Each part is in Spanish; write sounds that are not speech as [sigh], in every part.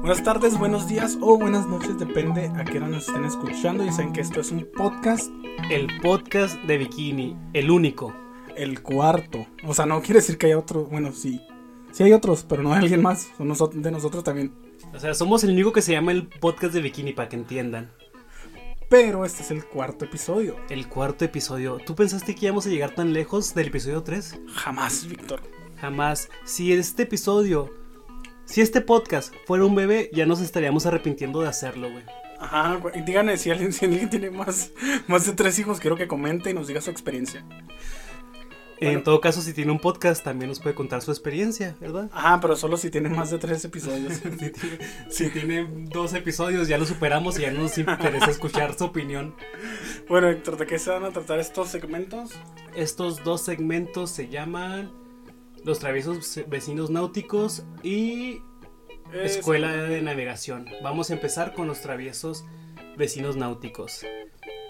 Buenas tardes, buenos días o buenas noches, depende a qué hora nos estén escuchando. Y saben que esto es un podcast, El podcast de Bikini, el único. el cuarto. O sea, no quiere decir que haya otro. Bueno, sí. Sí hay otros, pero no hay alguien más. Son nosotros, de nosotros también. O sea, somos el único que se llama el podcast de Bikini, para que entiendan. Pero este es el cuarto episodio. El cuarto episodio. ¿Tú pensaste que íbamos a llegar tan lejos del episodio 3? Jamás, Víctor. Jamás. Si este episodio, si este podcast fuera un bebé, ya nos estaríamos arrepintiendo de hacerlo, güey. Ajá, güey. díganme si alguien, [laughs] si alguien tiene más, más de tres hijos, quiero que comente y nos diga su experiencia. Bueno. En todo caso, si tiene un podcast, también nos puede contar su experiencia, ¿verdad? Ajá, pero solo si tiene más de tres episodios. [laughs] Si tiene, si tiene dos episodios, ya lo superamos y ya no nos interesa escuchar su opinión. bueno, Héctor, ¿de qué se van a tratar estos segmentos? Estos dos segmentos se llaman Los traviesos vecinos náuticos y Es- Escuela de Navegación. Vamos a empezar con los traviesos vecinos náuticos.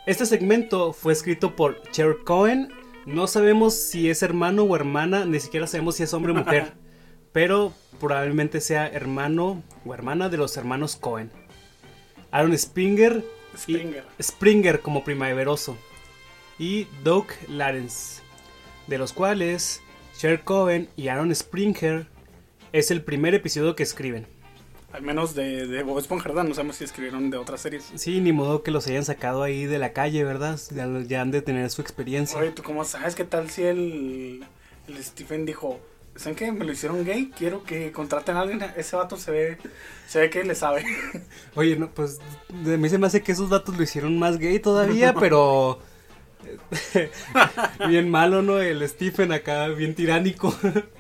Este segmento fue escrito por Cher Cohen. No sabemos si es hermano o hermana, ni siquiera sabemos si es hombre o mujer, [laughs] pero probablemente sea hermano o hermana de los hermanos Cohen. Aaron Springer y- Springer. Springer como primaveroso y Doug Lawrence, de los cuales Cher Cohen y Aaron Springer es el primer episodio que escriben. Al menos de, de Bob Esponja, ¿verdad? No sabemos si escribieron de otras series. Sí, ni modo que los hayan sacado ahí de la calle, ¿verdad? Ya, ya han de tener su experiencia. Oye, ¿tú cómo sabes qué tal si el, el Stephen dijo, ¿saben qué? Me lo hicieron gay, quiero que contraten a alguien. Ese vato se ve, se ve que le sabe. Oye, no, pues de mí se me hace que esos datos lo hicieron más gay todavía, [laughs] pero [laughs] bien malo, ¿no? El Stephen acá, bien tiránico. [laughs]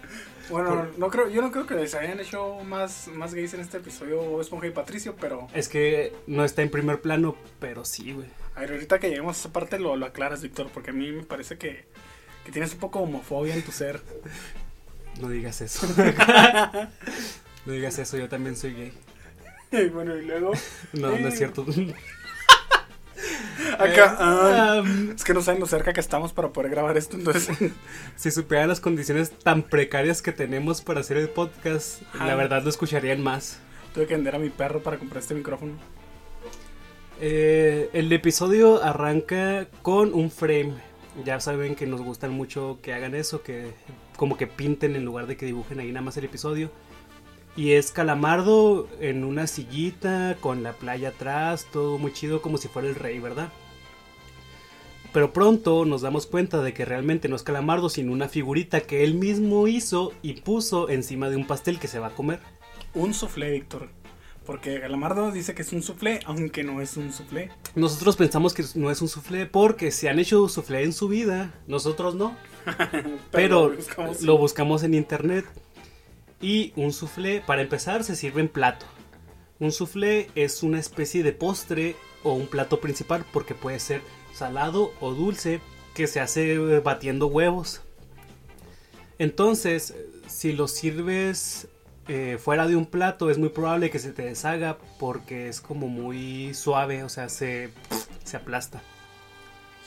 Bueno, no creo, yo no creo que les hayan hecho más, más gays en este episodio Esponja y Patricio, pero es que no está en primer plano, pero sí, güey. a ver, ahorita que lleguemos a esa parte lo, lo aclaras, Víctor, porque a mí me parece que, que tienes un poco de homofobia en tu ser. [laughs] No digas eso. no digas eso, yo también soy gay. Y bueno, y luego, No, no es cierto. [laughs] acá, ah, Um, es que no saben lo cerca que estamos para poder grabar esto, entonces... [laughs] si supieran las condiciones tan precarias que tenemos para hacer el podcast, Ajá. la verdad lo escucharían más. Tuve que vender a mi perro para comprar este micrófono. Eh, el episodio arranca con un frame. Ya saben que nos gustan mucho que hagan eso, que como que pinten en lugar de que dibujen ahí nada más el episodio. Y es Calamardo en una sillita con la playa atrás, todo muy chido como si fuera el rey, ¿verdad? Pero pronto nos damos cuenta de que realmente no es Calamardo, sino una figurita que él mismo hizo y puso encima de un pastel que se va a comer. Un soufflé, Víctor. Porque Galamardo dice que es un soufflé, aunque no es un soufflé. Nosotros pensamos que no es un soufflé porque se han hecho soufflé en su vida, nosotros no. [laughs] Pero lo buscamos. lo buscamos en internet. Y un soufflé, para empezar, se sirve en plato. Un soufflé es una especie de postre o un plato principal porque puede ser salado o dulce que se hace batiendo huevos. Entonces, si lo sirves eh, fuera de un plato, es muy probable que se te deshaga porque es como muy suave, o sea, se, se aplasta.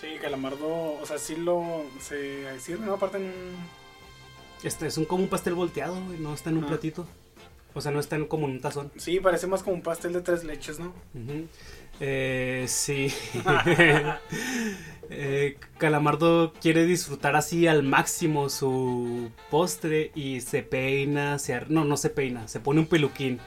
Sí, Calamardo, o sea, sí lo. Se sirve, ¿no? Aparte en. Este es un, como un pastel volteado, güey, no está en un Ah. platito. O sea, no está en, como en un tazón. Sí, parece más como un pastel de tres leches, ¿no? Eh, sí. [laughs] [laughs] Eh, Calamardo quiere disfrutar así al máximo su postre y se peina, se ar- no, no se peina, se pone un peluquín,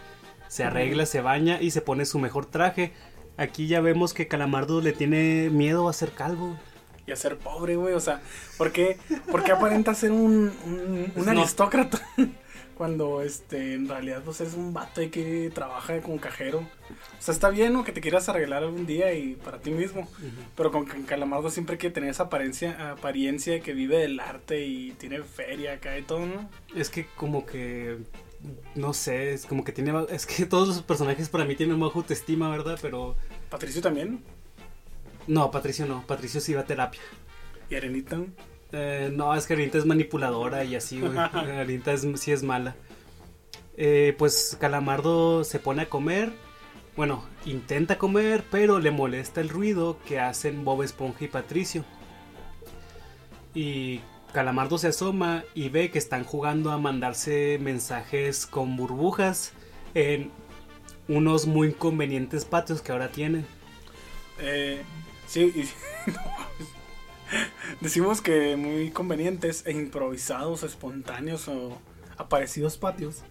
se arregla, se baña y se pone su mejor traje. Aquí ya vemos que Calamardo le tiene miedo a ser calvo. Y a ser pobre, güey. O sea, ¿por qué, por qué aparenta ser un, un, un No. aristócrata? [laughs] Cuando este, en realidad pues, es un vato y que trabaja como cajero. O sea, está bien ¿no? que te quieras arreglar algún día y para ti mismo. Pero con Ca- Calamardo siempre hay que tener esa apariencia, apariencia de que vive del arte y tiene feria acá y todo, ¿no? Es que como que no sé, es como que tiene es que [laughs] todos los personajes para mí tienen baja autoestima, ¿verdad? Pero Patricio también. No, Patricio no, Patricio sí va a terapia. Y Arenita. Eh, no, es que Arinta es manipuladora y así, güey. [laughs] Arinta es, sí es mala. Eh, pues Calamardo se pone a comer. Bueno, intenta comer, pero le molesta el ruido que hacen Bob Esponja y Patricio. Y Calamardo se asoma y ve que están jugando a mandarse mensajes con burbujas en unos muy convenientes patios que ahora tienen. Eh, sí, y, [laughs] decimos que muy convenientes e improvisados, espontáneos o aparecidos patios.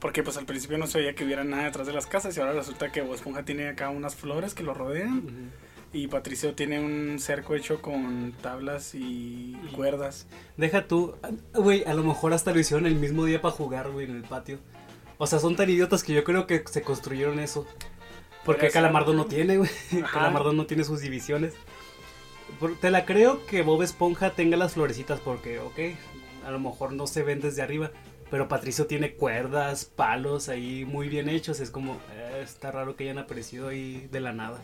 Porque pues al principio no se veía que hubiera nada detrás de las casas y ahora resulta que Bob Esponja tiene acá unas flores que lo rodean. Y Patricio tiene un cerco hecho con tablas y cuerdas. Deja tú, güey, a lo mejor hasta lo hicieron el mismo día para jugar, güey, en el patio. O sea, son tan idiotas que yo creo que se construyeron eso. Porque. Calamardo no tiene, güey. Calamardo no tiene sus divisiones. Te la creo que Bob Esponja tenga las florecitas porque, ok, a lo mejor no se ven desde arriba. Pero Patricio tiene cuerdas, palos ahí muy bien hechos. Es como, eh, está raro que hayan aparecido ahí de la nada.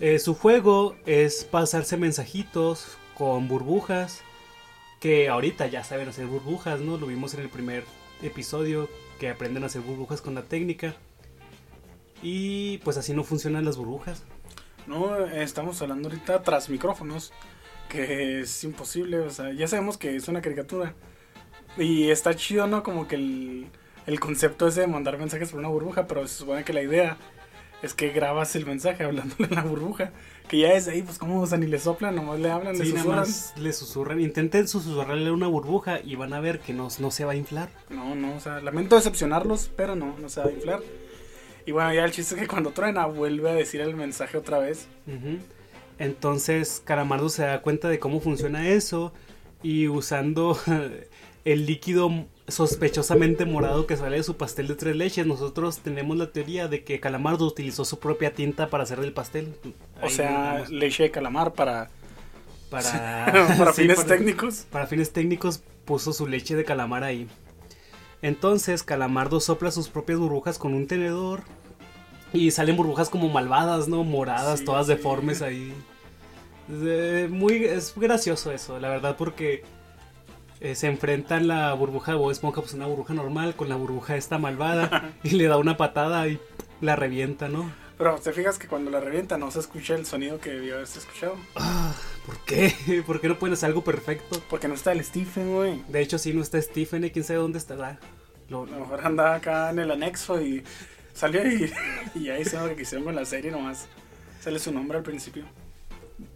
Eh, su juego es pasarse mensajitos con burbujas. Que ahorita ya saben hacer burbujas, ¿no? Lo vimos en el primer episodio que aprenden a hacer burbujas con la técnica. Y pues así no funcionan las burbujas. No, estamos hablando ahorita tras micrófonos, que es imposible, o sea, ya sabemos que es una caricatura. Y está chido, ¿no? Como que el, el concepto ese de mandar mensajes por una burbuja, pero se supone que la idea es que grabas el mensaje hablándole en la burbuja. Que ya es ahí, pues como, o sea, ni le soplan, nomás le hablan, le Sí, nada susurran. más le susurran. Intenten susurrarle una burbuja y van a ver que no, no se va a inflar. No, no, o sea, lamento decepcionarlos, pero no, no se va a inflar. Y bueno, ya el chiste es que cuando truena vuelve a decir el mensaje otra vez. Entonces Calamardo se da cuenta de cómo funciona eso y usando [laughs] el líquido sospechosamente morado que sale de su pastel de tres leches, nosotros tenemos la teoría de que Calamardo utilizó su propia tinta para hacer el pastel. O Ahí sea, leche de calamar para, para, [laughs] [laughs] para sí, fines para- técnicos. Para fines técnicos puso su leche de calamar ahí. Entonces Calamardo sopla sus propias burbujas con un tenedor y salen burbujas como malvadas, ¿no? Moradas, Sí, todas sí. deformes ahí. Es, eh, muy es gracioso eso, la verdad, porque eh, se enfrentan la burbuja de Bob Esponja, pues una burbuja normal con la burbuja esta malvada [laughs] y le da una patada y la revienta, ¿no? Pero te fijas que cuando la revienta no se escucha el sonido que debió haberse escuchado. Ah, ¿Por qué? [laughs] ¿Por qué no pueden hacer algo perfecto? Porque no está el Stephen, güey. De hecho, si no está Stephen, ¿eh? quién sabe dónde estará. Lo- A lo mejor anda acá en el anexo y salió y, [laughs] y ya hicieron lo que quisieron con la serie nomás. Sale su nombre al principio.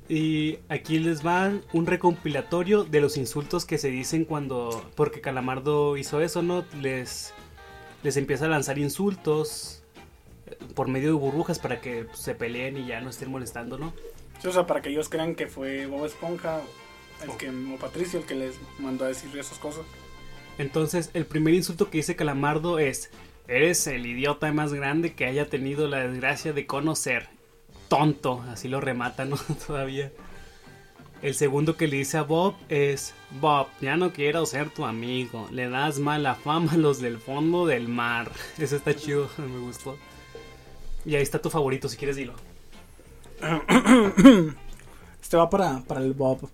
Y aquí les va un recompilatorio de los insultos que se dicen cuando. Porque Calamardo hizo eso, ¿no? Les, les empieza a lanzar insultos eh, por medio de burbujas para que pues, se peleen y ya no estén molestando, ¿no? Sí, o sea, para que ellos crean que fue Bob Esponja el que, o Patricio el que les mandó a decir esas cosas. Entonces, el primer insulto que dice Calamardo es: Eres el idiota más grande que haya tenido la desgracia de conocer. Tonto, así lo remata, ¿no? [laughs] Todavía. El segundo que le dice a Bob es: Bob, ya no quiero ser tu amigo. Le das mala fama a los del fondo del mar. [laughs] Ese está chido, [laughs] me gustó. Y ahí está tu favorito, si quieres dilo. [coughs] Este va para, para el Bob.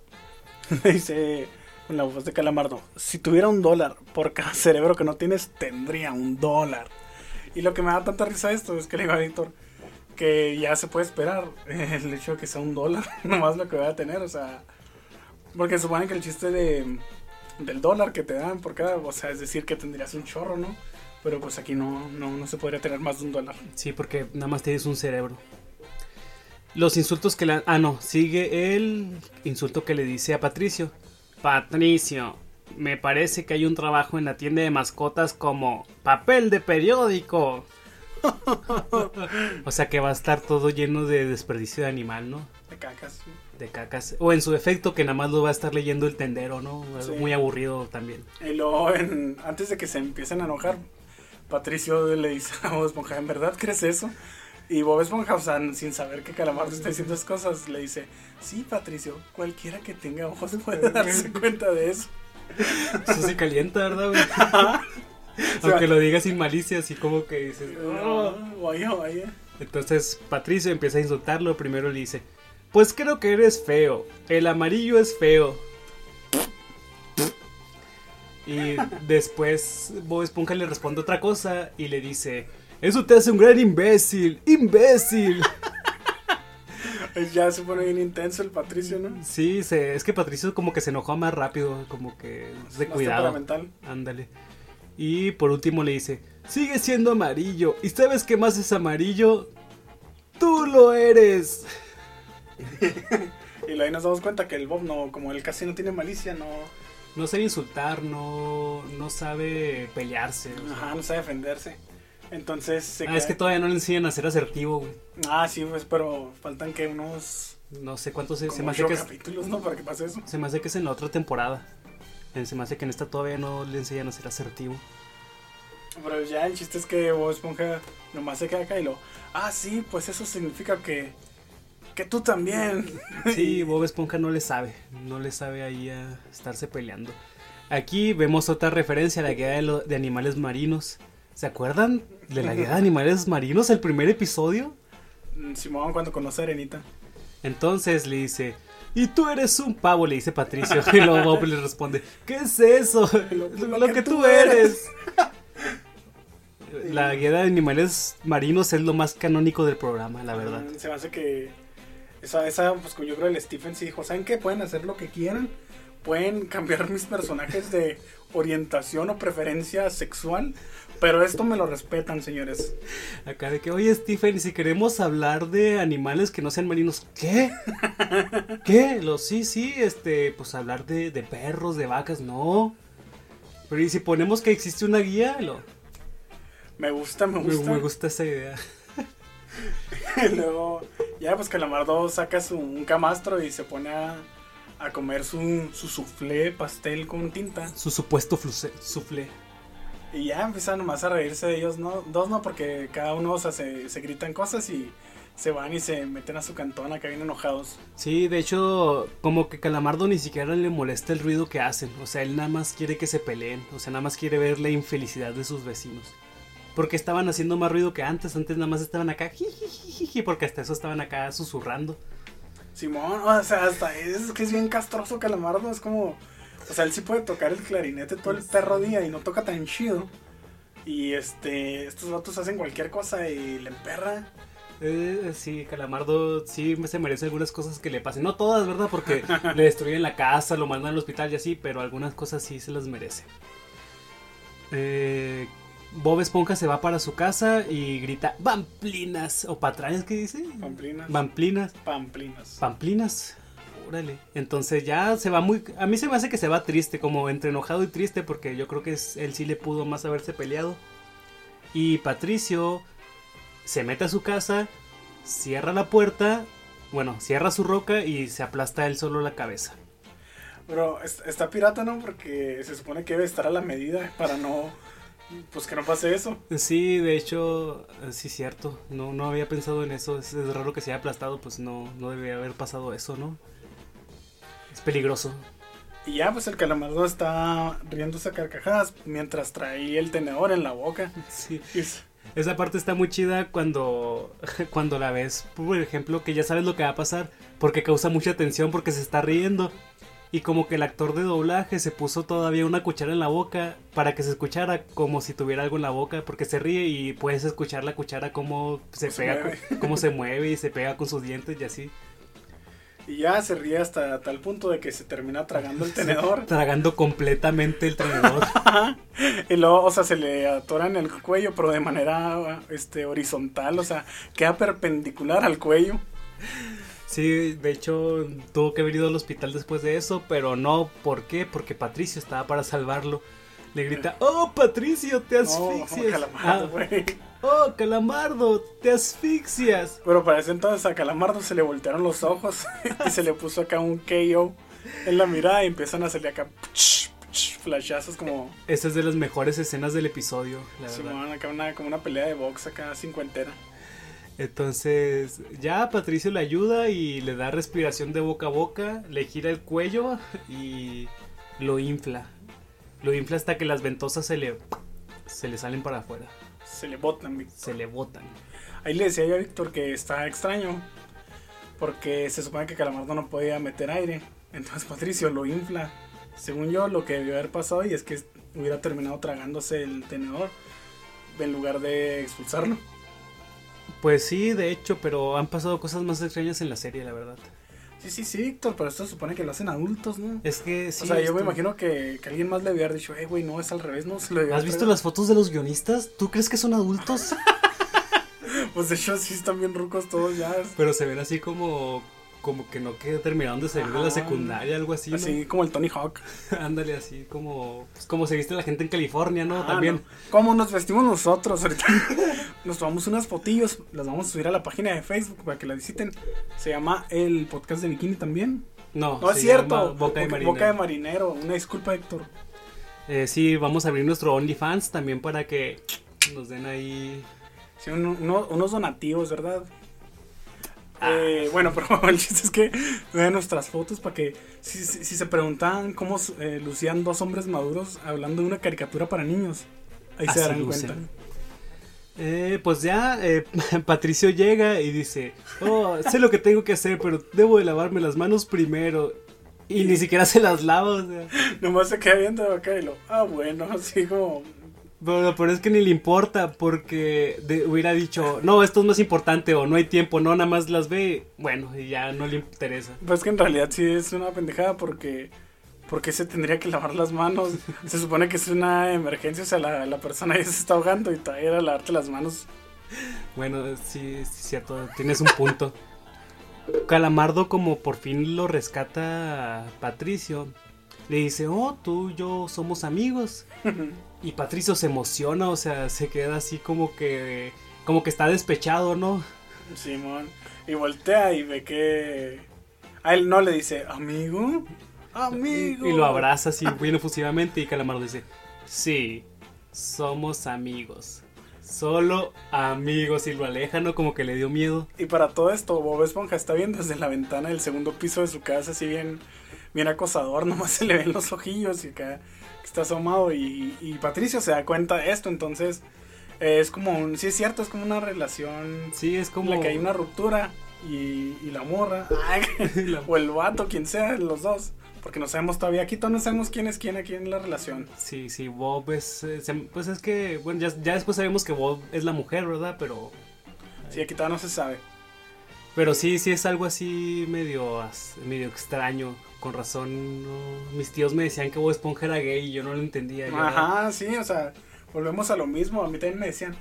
Dice con la voz de Calamardo: Si tuviera un dólar por cada [laughs] cerebro que no tienes, tendría un dólar. Y lo que me da tanta risa esto es que le digo a Víctor que ya se puede esperar [laughs] el hecho de que sea un dólar, [laughs] nomás lo que voy a tener, o sea. Porque supone que el chiste de, del dólar que te dan por cada, o sea, es decir, que tendrías un chorro, ¿no? Pero pues aquí no, no, no se podría tener más de un dólar. Sí, porque nada más tienes un cerebro. Los insultos que le... Ah, no, sigue el insulto que le dice a Patricio. Patricio, me parece que hay un trabajo en la tienda de mascotas como papel de periódico. [laughs] o sea que va a estar todo lleno de desperdicio de animal, ¿no? De cacas. De cacas. O en su efecto que nada más lo va a estar leyendo el tendero, ¿no? Sí. Muy aburrido también. Y luego, en- antes de que se empiecen a enojar, Patricio le dice a Esponja, ¿en verdad crees eso? Y Bob Esponja, o sea, sin saber que Calamardo está diciendo esas cosas, le dice, sí, Patricio, cualquiera que tenga ojos puede darse cuenta de eso. Eso sí calienta, ¿verdad? güey? sea, [laughs] Aunque lo diga sin malicia, así como que dices... "Oh". No, vaya, vaya. Entonces Patricio empieza a insultarlo. Primero le dice: Pues creo que eres feo. El amarillo es feo. Y después Bob Esponja le responde otra cosa y le dice: Eso te hace un gran imbécil. ¡Imbécil! [laughs] Ya se pone bien intenso el Patricio, ¿no? Sí, se, es que Patricio como que se enojó más rápido, como que es de Más cuidado. Ándale. Y por último le dice, sigue siendo amarillo. ¿Y sabes qué más es amarillo? Tú lo eres. [laughs] y ahí nos damos cuenta que el Bob no, como él casi no tiene malicia, no... No sabe insultar, no, no sabe pelearse. Ajá, no sabe defenderse. Entonces se ah, es que todavía no le enseñan a ser asertivo, güey. Ah, sí, pues, pero faltan que unos... No sé cuántos se, se me hace que capítulos, ¿no? Para que pase eso. Se me hace que es en la otra temporada. Se me hace que en esta todavía no le enseñan a ser asertivo. Pero ya el chiste es que Bob Esponja nomás se queda acá y lo... Ah, sí, pues eso significa que... Que tú también. [laughs] Sí, [laughs] Bob Esponja no le sabe. No le sabe ahí a estarse peleando. Aquí vemos otra referencia a la guía de, de animales marinos. ¿Se acuerdan de la guía de animales marinos, el primer episodio? Mm, Simón cuando conoce a Arenita. Entonces le dice, y tú eres un pavo, le dice Patricio. [laughs] Y luego Bob le responde, ¿qué es eso? Lo, que, tú eres. [laughs] La guía de animales marinos es lo más canónico del programa, la verdad. Se me hace que esa, esa pues yo creo el Stephen sí dijo, ¿saben qué? Pueden hacer lo que quieran. Pueden cambiar mis personajes de orientación o preferencia sexual. Pero esto me lo respetan, señores. Acá de que, oye, Stephen, si queremos hablar de animales que no sean marinos, ¿qué? ¿Qué? Lo, sí, sí, este, pues hablar de, de perros, de vacas, no. Pero y si ponemos que existe una guía, lo, me gusta, me gusta. Me, gusta esa idea. [laughs] luego, ya pues Calamardo saca su, un camastro y se pone a, a comer su, su soufflé pastel con tinta. Su supuesto soufflé. Y ya empiezan nomás a reírse de ellos, ¿no? Dos no, porque cada uno o sea, se, se gritan cosas y se van y se meten a su cantón acá bien enojados. Sí, de hecho, como que Calamardo ni siquiera le molesta el ruido que hacen. O sea, él nada más quiere que se peleen. O sea, nada más quiere ver la infelicidad de sus vecinos. Porque estaban haciendo más ruido que antes. Antes nada más estaban acá, jijijiji, porque hasta eso estaban acá susurrando. Simón, o sea, hasta es que es bien castroso Calamardo. Es como, o sea, él sí puede tocar el clarinete todo el perro día y no toca tan chido. Y este, estos vatos hacen cualquier cosa y le emperra. Eh, sí, Calamardo sí se merece algunas cosas que le pasen. No todas, ¿verdad? Porque [laughs] le destruyen la casa, lo mandan al hospital y así, pero algunas cosas sí se las merece. Eh, Bob Esponja se va para su casa y grita Vamplinas o patrañas, ¿qué dice? Pamplinas. Vamplinas. Pamplinas. Pamplinas. Órale. Entonces ya se va muy... A mí se me hace que se va triste, como entre enojado y triste, porque yo creo que es, él sí le pudo más haberse peleado. Y Patricio se mete a su casa, cierra la puerta, bueno, cierra su roca y se aplasta él solo la cabeza. Pero está pirata, ¿no? Porque se supone que debe estar a la medida para no pues que no pase eso. Sí, de hecho, sí cierto. No, no había pensado en eso. Es, raro que se haya aplastado, pues no, no debería haber pasado eso, ¿no? Es peligroso. Y ya, pues el calamardo está riéndose a carcajadas mientras trae el tenedor en la boca. Sí. Esa parte está muy chida cuando, [laughs] cuando la ves, por ejemplo, que ya sabes lo que va a pasar, porque causa mucha tensión porque se está riendo y como que el actor de doblaje se puso todavía una cuchara en la boca para que se escuchara como si tuviera algo en la boca, porque se ríe y puedes escuchar la cuchara como se pega, cómo se mueve y se pega con sus dientes y así. Y ya se ríe hasta tal punto de que se termina tragando el [laughs] tenedor. tragando completamente el tenedor. [laughs] y luego, o sea, se le atora en el cuello, pero de manera este, horizontal, o sea, queda perpendicular al cuello. Sí, de hecho tuvo que haber ido al hospital después de eso, pero no, ¿por qué? Porque Patricio estaba para salvarlo. Le grita, oh Patricio, te asfixias. Oh, calamardo, ah, oh, Calamardo, te asfixias. Pero para ese entonces a Calamardo se le voltearon los ojos [laughs] y se le puso acá un KO en la mirada y empiezan a hacerle acá flashazos como... Esa es de las mejores escenas del episodio, la sí, acá una, como una pelea de box acá cincuentera. Entonces, ya Patricio le ayuda y le da respiración de boca a boca, le gira el cuello y lo infla. Lo infla hasta que las ventosas se le, se le salen para afuera. Se le botan, Se le botan. Ahí le decía yo a Víctor que está extraño. Porque se supone que Calamardo no podía meter aire. Entonces [laughs] Patricio lo infla. Según yo, lo que debió haber pasado y es que hubiera terminado tragándose el tenedor en lugar de expulsarlo. Pues sí, de hecho, pero han pasado cosas más extrañas en la serie, la verdad. Sí, sí, sí, Víctor, pero esto se supone que lo hacen adultos, ¿no? Es que sí. o sea, yo me imagino que, que alguien más le había dicho, eh, güey, no, es al revés, no se lo ¿Has visto las fotos de los guionistas? ¿Tú crees que son adultos? traído". [laughs] Pues de hecho, sí están bien rucos todos ya. Pero se ven así como. Como que no que terminaron de salir de la secundaria, algo así. ¿no? Así como el Tony Hawk. [laughs] Ándale, así como. Pues como se viste la gente en California, ¿no? Ah, También. no. ¿Cómo nos vestimos nosotros? Ahorita [laughs] nos tomamos unas fotillos, las vamos a subir a la página de Facebook para que la visiten. Se llama el podcast de Bikini también. No, No es cierto. Boca de Boca- de marinero. Una disculpa, Héctor. Eh, sí, vamos a abrir nuestro OnlyFans también para que nos den ahí. Sí, un- uno- unos donativos, ¿verdad? Ah. Eh, bueno, [laughs] pero el chiste es que vean nuestras fotos para que si, si- si se preguntaban cómo eh, lucían dos hombres maduros hablando de una caricatura para niños, ahí se darán lucen. cuenta. Eh, pues ya eh, [laughs] Patricio llega y dice, oh, sé lo que tengo que hacer, pero debo de lavarme las manos primero. Y ni siquiera se las lava, o sea. Nomás se queda viendo acá y lo, ah, bueno, [laughs] así como, Pero, pero es que ni le importa porque de- hubiera dicho, no, esto es más importante o no hay tiempo, no, nada más las ve, bueno, y ya no le interesa. pues que en realidad sí es una pendejada porque, porque se tendría que lavar las manos. Se supone que es una emergencia, o sea, la, la persona ya se está ahogando y todavía era lavarte las manos. Bueno, sí, sí, cierto, tienes un punto. Calamardo como por fin lo rescata a Patricio, le dice, oh, tú y yo somos amigos. [laughs] Y Patricio se emociona, o sea, se queda así como que, como que está despechado, ¿no? Simón. Y voltea y ve que. A él no le dice, amigo. Amigo. Y, y lo abraza así bien efusivamente y Calamardo dice, sí, somos amigos. Solo amigos y lo aleja, ¿no? Como que le dio miedo. Y para todo esto, Bob Esponja está viendo desde la ventana del segundo piso de su casa, así bien, bien acosador, [laughs] nomás se le ven los ojillos y acá está asomado. Y, y Patricio se da cuenta de esto, entonces eh, es como un. Sí, es cierto, es como una relación Sí, es como... en la que hay una ruptura y, y la morra, [laughs] [laughs] o el vato, quien sea, los dos. Porque no sabemos todavía, aquí todavía no sabemos quién es quién aquí en la relación. Sí, sí, Bob es... eh, Pues es que, bueno, ya, ya después sabemos que Bob es la mujer, ¿verdad? Pero... Sí, aquí todavía no se sabe. Pero sí, sí es algo así medio, medio extraño. Con razón, no- mis tíos me decían que Bob Esponja era gay y yo no lo entendía. yo- Ajá, sí, o sea, volvemos a lo mismo. A mí también me decían,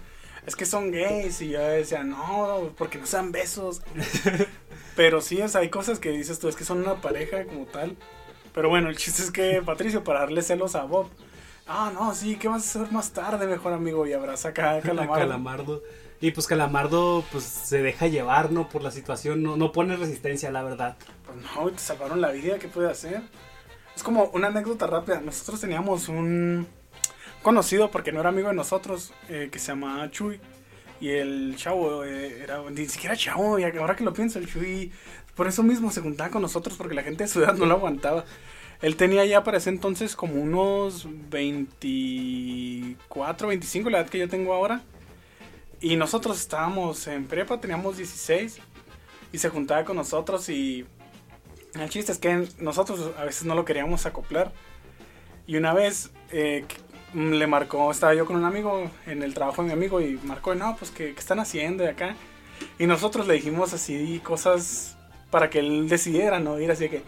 es que son gays. Y yo decía, no, porque no sean besos. [laughs] Pero sí, o sea, hay cosas que dices tú, es que son una pareja como tal. Pero bueno, el chiste es que [laughs] Patricio, para darle celos a Bob, ah, no, sí, ¿qué vas a hacer más tarde, mejor amigo? Y abraza acá a. Calamardo. Y pues Calamardo pues se deja llevar, ¿no? Por la situación, no, no pone resistencia, la verdad. Pues no, te salvaron la vida, ¿qué puede hacer? Es como una anécdota rápida. Nosotros teníamos un conocido, porque no era amigo de nosotros, eh, que se llamaba Chuy. Y el chavo eh, era ni siquiera chavo, y ahora que lo pienso, el Chuy, por eso mismo se juntaba con nosotros, porque la gente de su edad no lo aguantaba. Él tenía ya para ese entonces como unos 24, 25, la edad que yo tengo ahora. Y nosotros estábamos en prepa, teníamos 16. Y se juntaba con nosotros y el chiste es que nosotros a veces no lo queríamos acoplar. Y una vez eh, le marcó, estaba yo con un amigo en el trabajo de mi amigo y marcó, no, pues ¿qué, qué están haciendo de acá? Y nosotros le dijimos así cosas para que él decidiera, ¿no? Ir así que,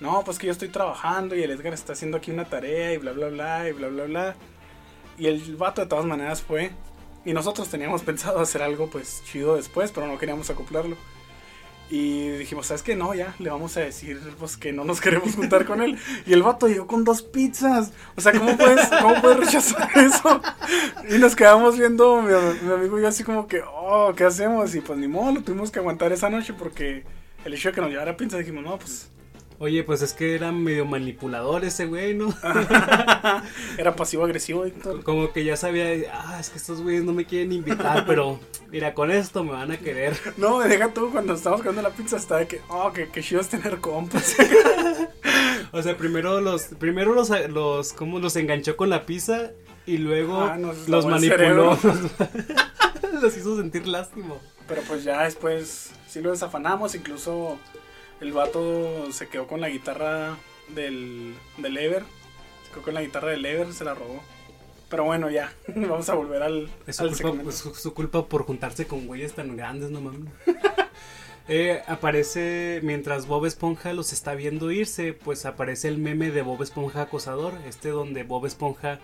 no, pues que yo estoy trabajando y el Edgar está haciendo aquí una tarea y bla, bla, bla, y bla, bla, bla. Y el vato de todas maneras fue. Y nosotros teníamos [laughs] pensado hacer algo pues chido después, pero no queríamos acoplarlo. Y dijimos, ¿sabes qué? No, ya, le vamos a decir pues que no nos [laughs] queremos juntar con él. Y el vato llegó con dos pizzas. O sea, ¿cómo puedes, cómo puedes rechazar [laughs] eso? Y nos quedamos viendo, mi, mi amigo y yo así como que, oh, ¿qué hacemos? Y pues ni modo, lo tuvimos que aguantar esa noche porque el hecho de que nos llevara pizza dijimos, no, pues Oye, pues es que era medio manipulador ese güey, ¿no? [laughs] era pasivo-agresivo, Víctor. Como que ya sabía, ah, es que estos güeyes no me quieren invitar, [laughs] pero mira, con esto me van a querer. [laughs] No, deja tú cuando estábamos comiendo la pizza estaba de que, oh, que, que chido es tener compas. O sea, primero los, primero los, los, ¿cómo los enganchó con la pizza y luego Ah, nos los manipuló. los hizo sentir lástima. Pero pues ya después sí lo desafanamos, incluso el vato se quedó con la guitarra del, del Ever. Se quedó con la guitarra del Ever, se la robó. Pero bueno, ya, [laughs] vamos a volver al, Es su, al culpa, su culpa por juntarse con güeyes tan grandes, no mames. [laughs] Eh, aparece, mientras Bob Esponja los está viendo irse, pues aparece el meme de Bob Esponja acosador, este donde Bob Esponja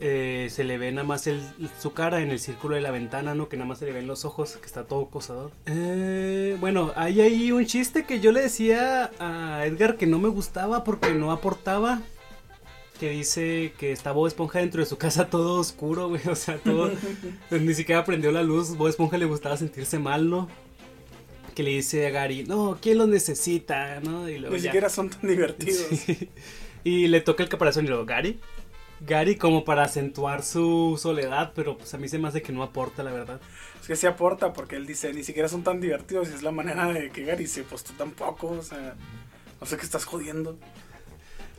eh, se le ve nada más el, su cara en el círculo de la ventana, ¿no? Que nada más se le ven los ojos, que está todo acosador. Eh, bueno, hay ahí un chiste que yo le decía a Edgar que no me gustaba porque no aportaba. Que dice que está Bob Esponja dentro de su casa [laughs] todo oscuro, güey. O sea, todo. [laughs] ni siquiera prendió la luz. Bob Esponja le gustaba sentirse mal, ¿no? que le dice a Gary, no, ¿quién lo necesita? ¿no? Y Ni siquiera son tan divertidos. [laughs] Y le toca el caparazón y luego, Gary. Gary como para acentuar su soledad, pero pues a mí se me hace que no aporta, la verdad. Es que sí aporta, porque él dice, ni siquiera son tan divertidos, y es la manera de que Gary se, pues tú tampoco, o sea, no sé qué estás jodiendo.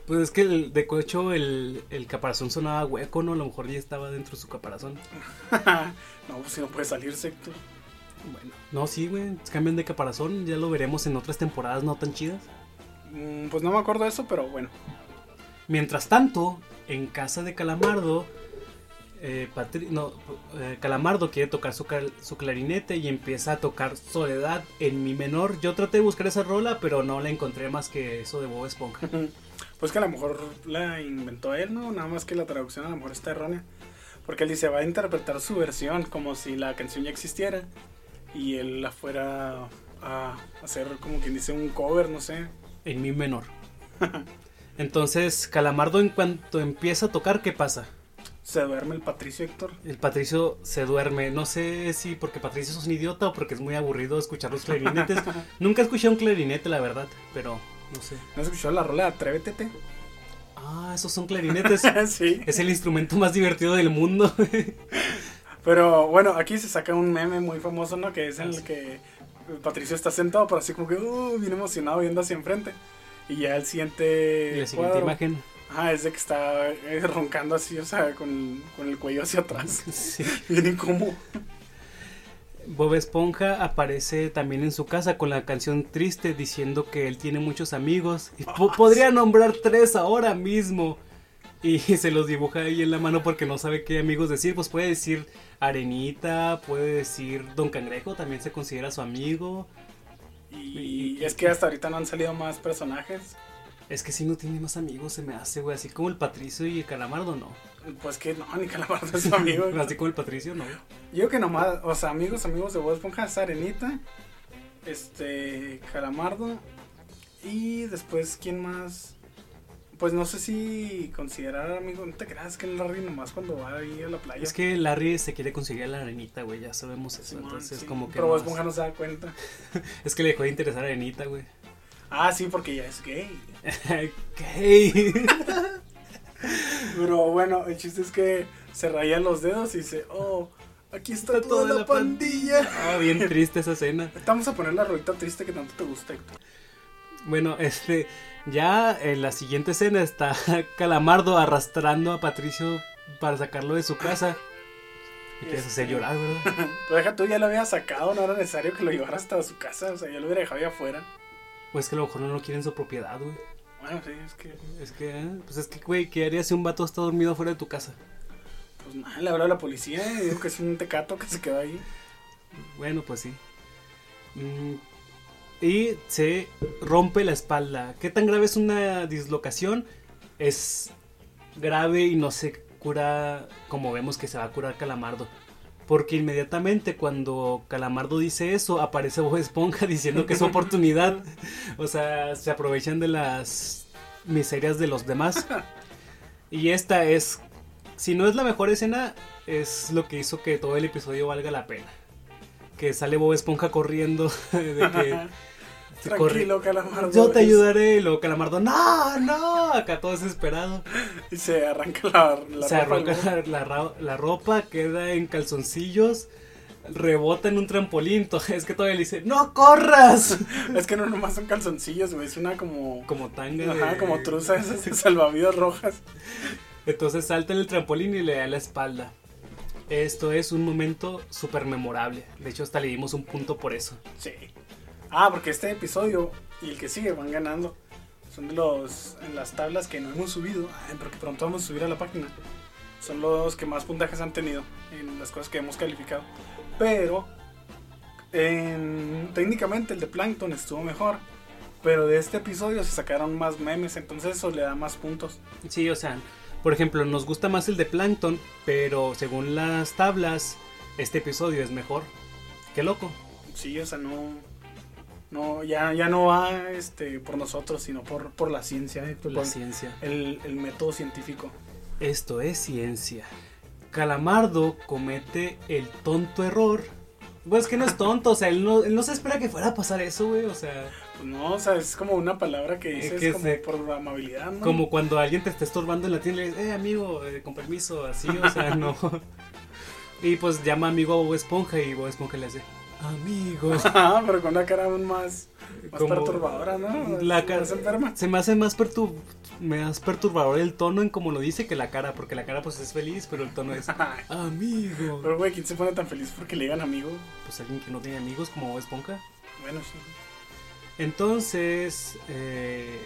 Pues es que el, de hecho el, el, caparazón sonaba hueco, ¿no? A lo mejor ya estaba dentro de su caparazón. [laughs] no, pues si no puede salir, Sector. Bueno, no, sí, güey. Cambian de caparazón. Ya lo veremos en otras temporadas no tan chidas. Mm, pues no me acuerdo de eso, pero bueno. Mientras tanto, en casa de Calamardo, eh, no, eh, Calamardo quiere tocar su, su, clarinete y empieza a tocar Soledad en mi menor. Yo traté de buscar esa rola, pero no la encontré más que eso de Bob Esponja. [laughs] pues que a lo mejor la inventó él, ¿no? Nada más que la traducción a lo mejor está errónea. Porque él dice, va a interpretar su versión como si la canción ya existiera y él la fuera a hacer como quien dice un cover, no sé. En mi menor. [laughs] Entonces, Calamardo en cuanto empieza a tocar, ¿qué pasa? Se duerme el Patricio Héctor. El Patricio se duerme. No sé si porque Patricio es un idiota o porque es muy aburrido escuchar los clarinetes. [laughs] Nunca escuché un clarinete, la verdad, pero no sé. ¿No has escuchado la rola Atrévete? Ah, esos son clarinetes. [laughs] sí. Es el instrumento más divertido del mundo. [laughs] Pero bueno, aquí se saca un meme muy famoso, ¿no? Que es en el que Patricio está sentado, pero así como que, uh, bien emocionado viendo hacia enfrente. Y ya el siguiente. Y la siguiente imagen. Ah, es de que está eh, roncando así, o sea, con, el cuello hacia atrás. [laughs] Sí. [laughs] bien incómodo. Bob Esponja aparece también en su casa con la canción triste diciendo que él tiene muchos amigos. Y ah, podría nombrar tres ahora mismo. Y [laughs] se los dibuja ahí en la mano porque no sabe qué amigos decir. Pues puede decir Arenita, puede decir Don Cangrejo, también se considera su amigo. Y, es que hasta ahorita no han salido más personajes. Es que si no tiene más amigos, se me hace, güey. Así como el Patricio y el Calamardo, no. Pues que no, ni Calamardo es [laughs] su amigo. así como el Patricio, no. Yo que nomás, o sea, amigos, amigos de Bob Esponja es Arenita, este, Calamardo. Y después, ¿quién más? Pues no sé si considerar amigo, no te creas que Larry nomás cuando va ahí a la playa. Es que Larry se quiere conseguir la arenita, güey, ya sabemos eso. entonces, como que. Pero más... Esponja no se da cuenta. [laughs] es que le dejó de interesar a Arenita, güey. Ah, sí, porque ya es gay. [laughs] gay. [laughs] Pero bueno, el chiste es que se raya los dedos y dice, oh, aquí está, toda, la, pandilla. Ah, bien triste esa escena. Vamos a poner la rolita triste que tanto te gusta, Héctor. Bueno, este, ya en la siguiente escena está [laughs] Calamardo arrastrando a Patricio para sacarlo de su casa. Y quieres hacer este, llorar, ¿verdad? [laughs] Pero deja tú, ya lo había sacado, no era necesario que lo llevara hasta su casa, o sea, ya lo hubiera dejado ahí afuera. Pues que a lo mejor no lo quieren su propiedad, güey. Bueno, sí, es que. Es que, ¿eh? pues es que, güey, ¿qué harías si un vato está dormido fuera de tu casa? Pues nada, le habló a la policía y dijo que es un tecato que se quedó ahí. Bueno, pues sí. Mm, y se rompe la espalda. ¿Qué tan grave es una dislocación? Es grave y no se cura como vemos que se va a curar Calamardo. Porque inmediatamente cuando Calamardo dice eso, aparece Bob Esponja [laughs] diciendo que es oportunidad. o sea, se aprovechan de las miserias de los demás. Y esta es, si no es la mejor escena, es lo que hizo que todo el episodio valga la pena. Que sale Bob Esponja corriendo [laughs] de que [laughs] Tranquilo, Calamardo. Yo te ayudaré. Y luego Calamardo, no, no. Acá todo desesperado. Y se arranca la, la se ropa. arranca la, la, ropa, queda en calzoncillos. Rebota en un trampolín. [laughs] Es que todavía le dice, ¡No corras! es que no nomás son calzoncillos, güey. Es una como. Como tanga. Ajá, como truza esas salvavidas rojas. Entonces salta en el trampolín y le da la espalda. Esto es un momento súper memorable. De hecho, hasta le dimos un punto por eso. Sí. Ah, porque este episodio y el que sigue van ganando. Son de los en las tablas que no hemos subido, pero que pronto vamos a subir a la página. Son los que más puntajes han tenido en las cosas que hemos calificado. Pero en- técnicamente el de Plankton estuvo mejor. Pero de este episodio se sacaron más memes, entonces eso le da más puntos. Sí, o sea, por ejemplo, nos gusta más el de Plankton, pero según las tablas, este episodio es mejor. Qué loco. Sí, o sea, no. No, ya, ya no va este, por nosotros, sino por, por la ciencia, La por ciencia. el, el método científico. Esto es ciencia. Calamardo comete el tonto error. Pues es que no es tonto, o sea, él no, él no se espera que fuera a pasar eso, güey, o sea, no, o sea, es como una palabra que Es dices que como se- por amabilidad, ¿no? como cuando alguien te está estorbando en la tienda y le dices, eh, amigo, eh, con permiso, así, o sea, no. [laughs] Y pues llama amigo a Bob Esponja y Bob Esponja le hace, amigo. Ajá, [laughs] pero con una cara aún más, más Como- perturbadora, ¿no? La cara se me hace más, pertur- más perturbador el tono en como lo dice que la cara, porque la cara pues es feliz, pero el tono es [laughs] amigo. Pero, güey, ¿quién se pone tan feliz porque le digan amigo? Pues alguien que no tiene amigos como Bob Esponja. Bueno, sí. Entonces, eh,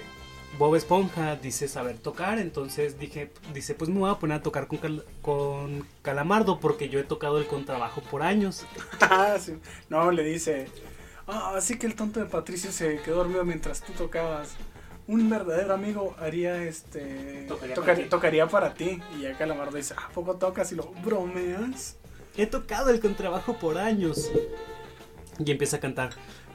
Bob Esponja dice saber tocar, entonces dije, dice, pues me voy a poner a tocar con, Cal- con Calamardo porque yo he tocado el contrabajo por años. [laughs] Ah, sí. No, le dice, ah, así que el tonto de Patricio se quedó dormido mientras tú tocabas. Un verdadero amigo haría este. Tocaría tocar- para ti. tocaría para ti. Y ya Calamardo dice, ¿a poco tocas? Y lo bromeas. He tocado el contrabajo por años. Y empieza a cantar,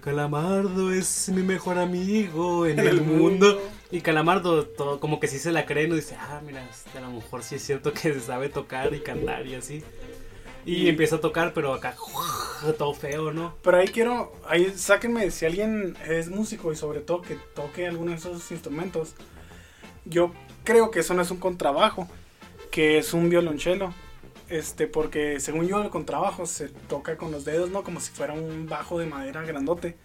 Calamardo es mi mejor amigo en, [laughs] el, mundo. Y Calamardo todo, como que sí se la cree, no dice, ah, mira, este, a lo mejor sí es cierto que [laughs] sabe tocar y cantar y así. Y, Y- empieza a tocar, pero acá [laughs] todo feo, ¿no? Pero ahí quiero, ahí sáquenme si alguien es músico y sobre todo que toque alguno de esos instrumentos. Yo creo que eso no es un contrabajo, que es un violonchelo. Este, porque según yo el contrabajo se toca con los dedos, ¿no? Como si fuera un bajo de madera grandote.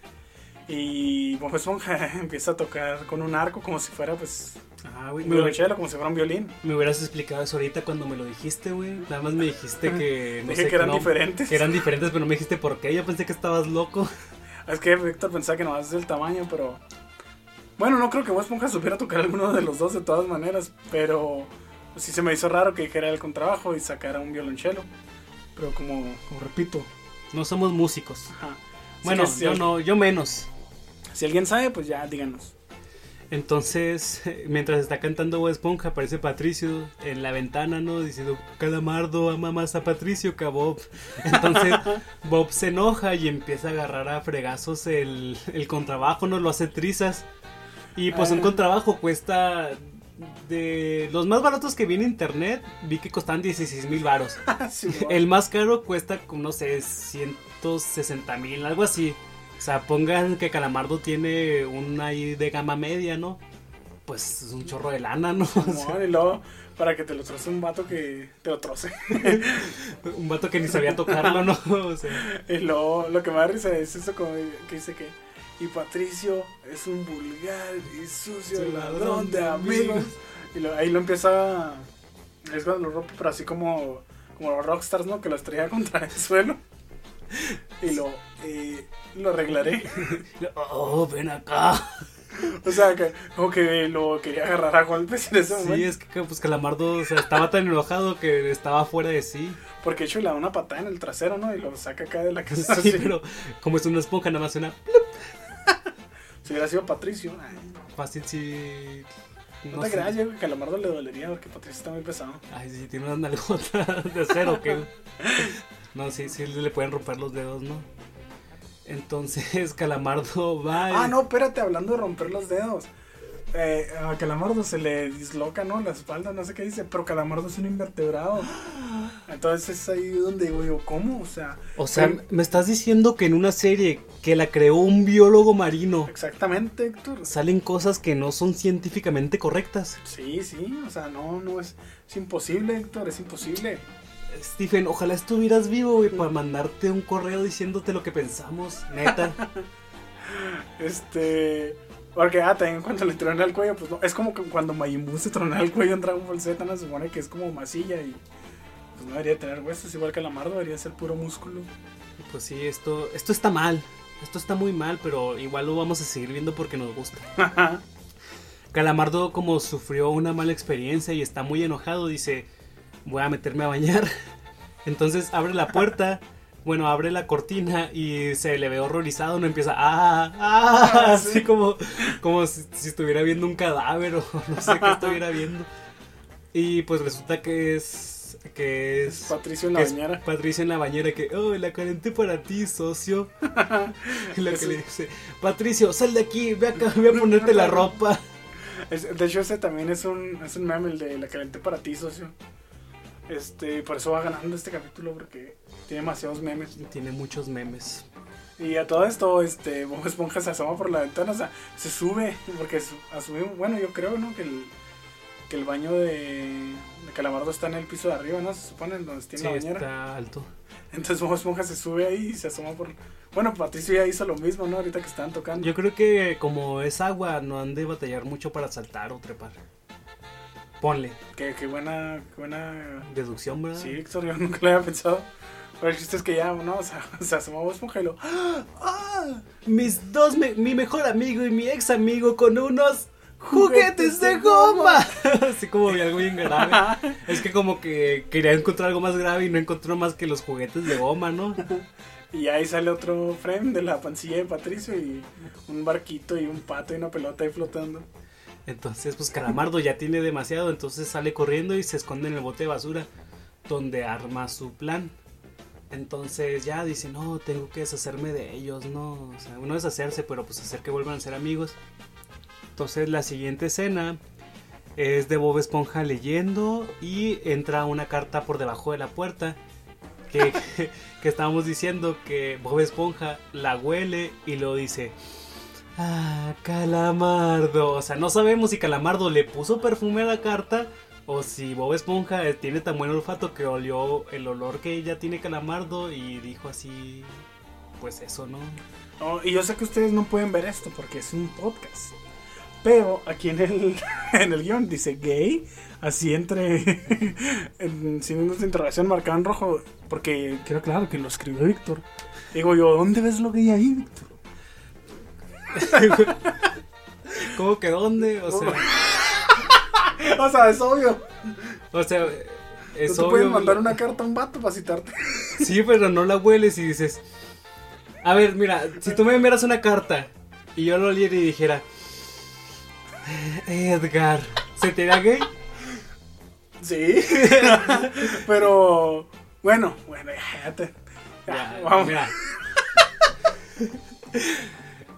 Y Bob Esponja [laughs] empieza a tocar con un arco como si fuera pues Ah, güey, me, hubiera- como si fuera un violín. me hubieras explicado eso ahorita cuando me lo dijiste, güey. Nada más me dijiste que... [laughs] No Dije sé, que eran no- diferentes. Que eran diferentes, pero no me dijiste por qué. Yo pensé que estabas loco. [laughs] Es que Víctor pensaba que no es del tamaño, pero. Bueno, no creo que Bob Esponja supiera tocar alguno de los dos de todas maneras, pero. Pues, sí se me hizo raro que dijera el contrabajo y sacara un violonchelo. Pero como, como repito. No somos músicos. Ajá. Bueno, yo no, yo menos. si alguien sabe, pues ya díganos. Entonces, [laughs] mientras está cantando Bob Esponja, aparece Patricio en la ventana, ¿no? Diciendo, Calamardo ama más a Patricio que a Bob. [laughs] Entonces, Bob se enoja y empieza a agarrar a fregazos el, el contrabajo, ¿no? Lo hace trizas. Y pues un Ah. contrabajo cuesta... De los más baratos que vi en internet, vi que costaban 16 mil varos. [laughs] Sí, El más caro cuesta, como, no sé, 160 mil, algo así. O sea, pongan que Calamardo tiene una ahí de gama media, ¿no? Pues es un chorro de lana, ¿no? [laughs] O sea, y luego, para que te lo troce un vato que te lo troce. [laughs] un vato que ni sabía tocarlo, ¿no? O sea, Y luego, lo que me da risa es eso como que dice que. Y Patricio es un vulgar y sucio Sí, ladrón de amigos. Y lo- ahí lo empieza. Es cuando lo rompe, pero así como, como los rockstars, ¿no? Que lo estrella contra el suelo. Y lo, eh, lo arreglaré. [laughs] oh, ven acá. O sea, que como que lo quería agarrar a golpes en ese momento. Sí, es que pues Calamardo o sea, estaba tan enojado que estaba fuera de sí. Porque de hecho le da una patada en el trasero, ¿no? Y lo saca acá de la [laughs] casa. Sí, así. pero como es una esponja, nada más suena [laughs] Si hubiera sido Patricio. ay, fácil si... No, te sé. creas, yo que a Calamardo le dolería porque Patricio está muy pesado. Ay, sí, tiene unas nalgotas [laughs] de acero, que No, sí, sí le pueden romper los dedos, ¿no? Entonces [laughs] Calamardo va. Ah, no, espérate, hablando de romper los dedos. Eh, a Calamardo se le disloca, ¿no? La espalda, no sé qué dice, pero Calamardo es un invertebrado. Entonces es ahí donde digo yo, ¿cómo? O sea, O sea, pero- me estás diciendo que en una serie que la creó un biólogo marino exactamente, Héctor. salen cosas que no son científicamente correctas. Sí, sí, o sea, no, no es, es imposible, Héctor, es imposible. Stephen, ojalá estuvieras vivo, güey, para mandarte un correo diciéndote lo que pensamos, neta. [laughs] Este. Porque, ah, también cuando le trona el cuello, pues no. Es como que cuando Majin Buu se trona el cuello en Dragon Ball Z, no se supone que es como masilla y. Pues no debería tener huesos, igual que Calamardo, debería ser puro músculo. Pues sí, esto, esto está mal. Esto está muy mal, pero igual lo vamos a seguir viendo porque nos gusta. [laughs] Calamardo, como sufrió una mala experiencia y está muy enojado, dice: Voy a meterme a bañar. [laughs] Entonces abre la puerta, bueno, abre la cortina y se le ve horrorizado, no empieza, ah, ah, Sí. así como, como si, si estuviera viendo un cadáver o [laughs] no sé qué estuviera viendo. Y pues resulta que es, que Es es, Patricio en la bañera. Patricia en la bañera que, oh, la calenté para ti, socio. [laughs] La que le dice, Patricio, sal de aquí, ve acá, voy a ponerte la [laughs] ropa. De hecho, ese también es un, es un meme, el de la calenté para ti, socio. Este, por eso va ganando este capítulo, porque tiene demasiados memes. Tiene muchos memes. Y a todo esto, este, Bob Esponja se asoma por la ventana, o sea, se sube, porque su- asumimos, bueno, yo creo, ¿no? Que el, que el baño de, de Calamardo está en el piso de arriba, ¿no? Se supone, donde tiene Sí, la bañera. está alto. Entonces Bob Esponja se sube ahí y se asoma por... Bueno, Patricio ya hizo lo mismo, ¿no? Ahorita que estaban tocando. Yo creo que como es agua, no han de batallar mucho para saltar o trepar. Ponle, Qué, qué buena, qué buena... deducción, ¿verdad? Sí, Héctor, yo [laughs] nunca lo había pensado. Pero el chiste es que ya, ¿no? O sea, [laughs] se asoma Bob Esponja y lo... ¡Ah! ¡Ah! Mis dos, me- mi mejor amigo y mi ex amigo con unos Juguetes de goma. [laughs] Así como vi algo bien grave. Es que como que quería encontrar algo más grave y no encontró más que los juguetes de goma, ¿no? Y ahí sale otro frame de la pancilla de Patricio y un barquito y un pato y una pelota ahí flotando. Entonces, pues Calamardo ya tiene demasiado, entonces sale corriendo y se esconde en el bote de basura, donde arma su plan. Entonces ya dice, no, tengo que deshacerme de ellos, ¿no? O sea, uno deshacerse, pero pues hacer que vuelvan a ser amigos. Entonces la siguiente escena es de Bob Esponja leyendo y entra una carta por debajo de la puerta que, que, [laughs] que estábamos diciendo que Bob Esponja la huele y lo dice, Ah, Calamardo. O sea, no sabemos si Calamardo le puso perfume a la carta o si Bob Esponja tiene tan buen olfato que olió el olor que ya tiene Calamardo y dijo así, pues eso, ¿no? Y yo sé que ustedes no pueden ver esto porque es un podcast. Pero aquí en el, [laughs] en el guion dice gay, así entre [laughs] en signos de interrogación marcado en rojo, porque queda claro que lo escribió Víctor. Digo yo, ¿dónde ves lo gay ahí, Víctor? [laughs] ¿Cómo que dónde? O sea, [laughs] O sea, es obvio. o sea, No es te pueden obvio. mandar una carta a un vato para citarte. [laughs] Sí, pero no la hueles y dices, a ver, mira, si tú me enviaras una carta y yo lo oliera y dijera, Edgar, ¿se te da gay? Sí. Pero, bueno, bueno, ya, ya te. ya, Ya, vamos. mira.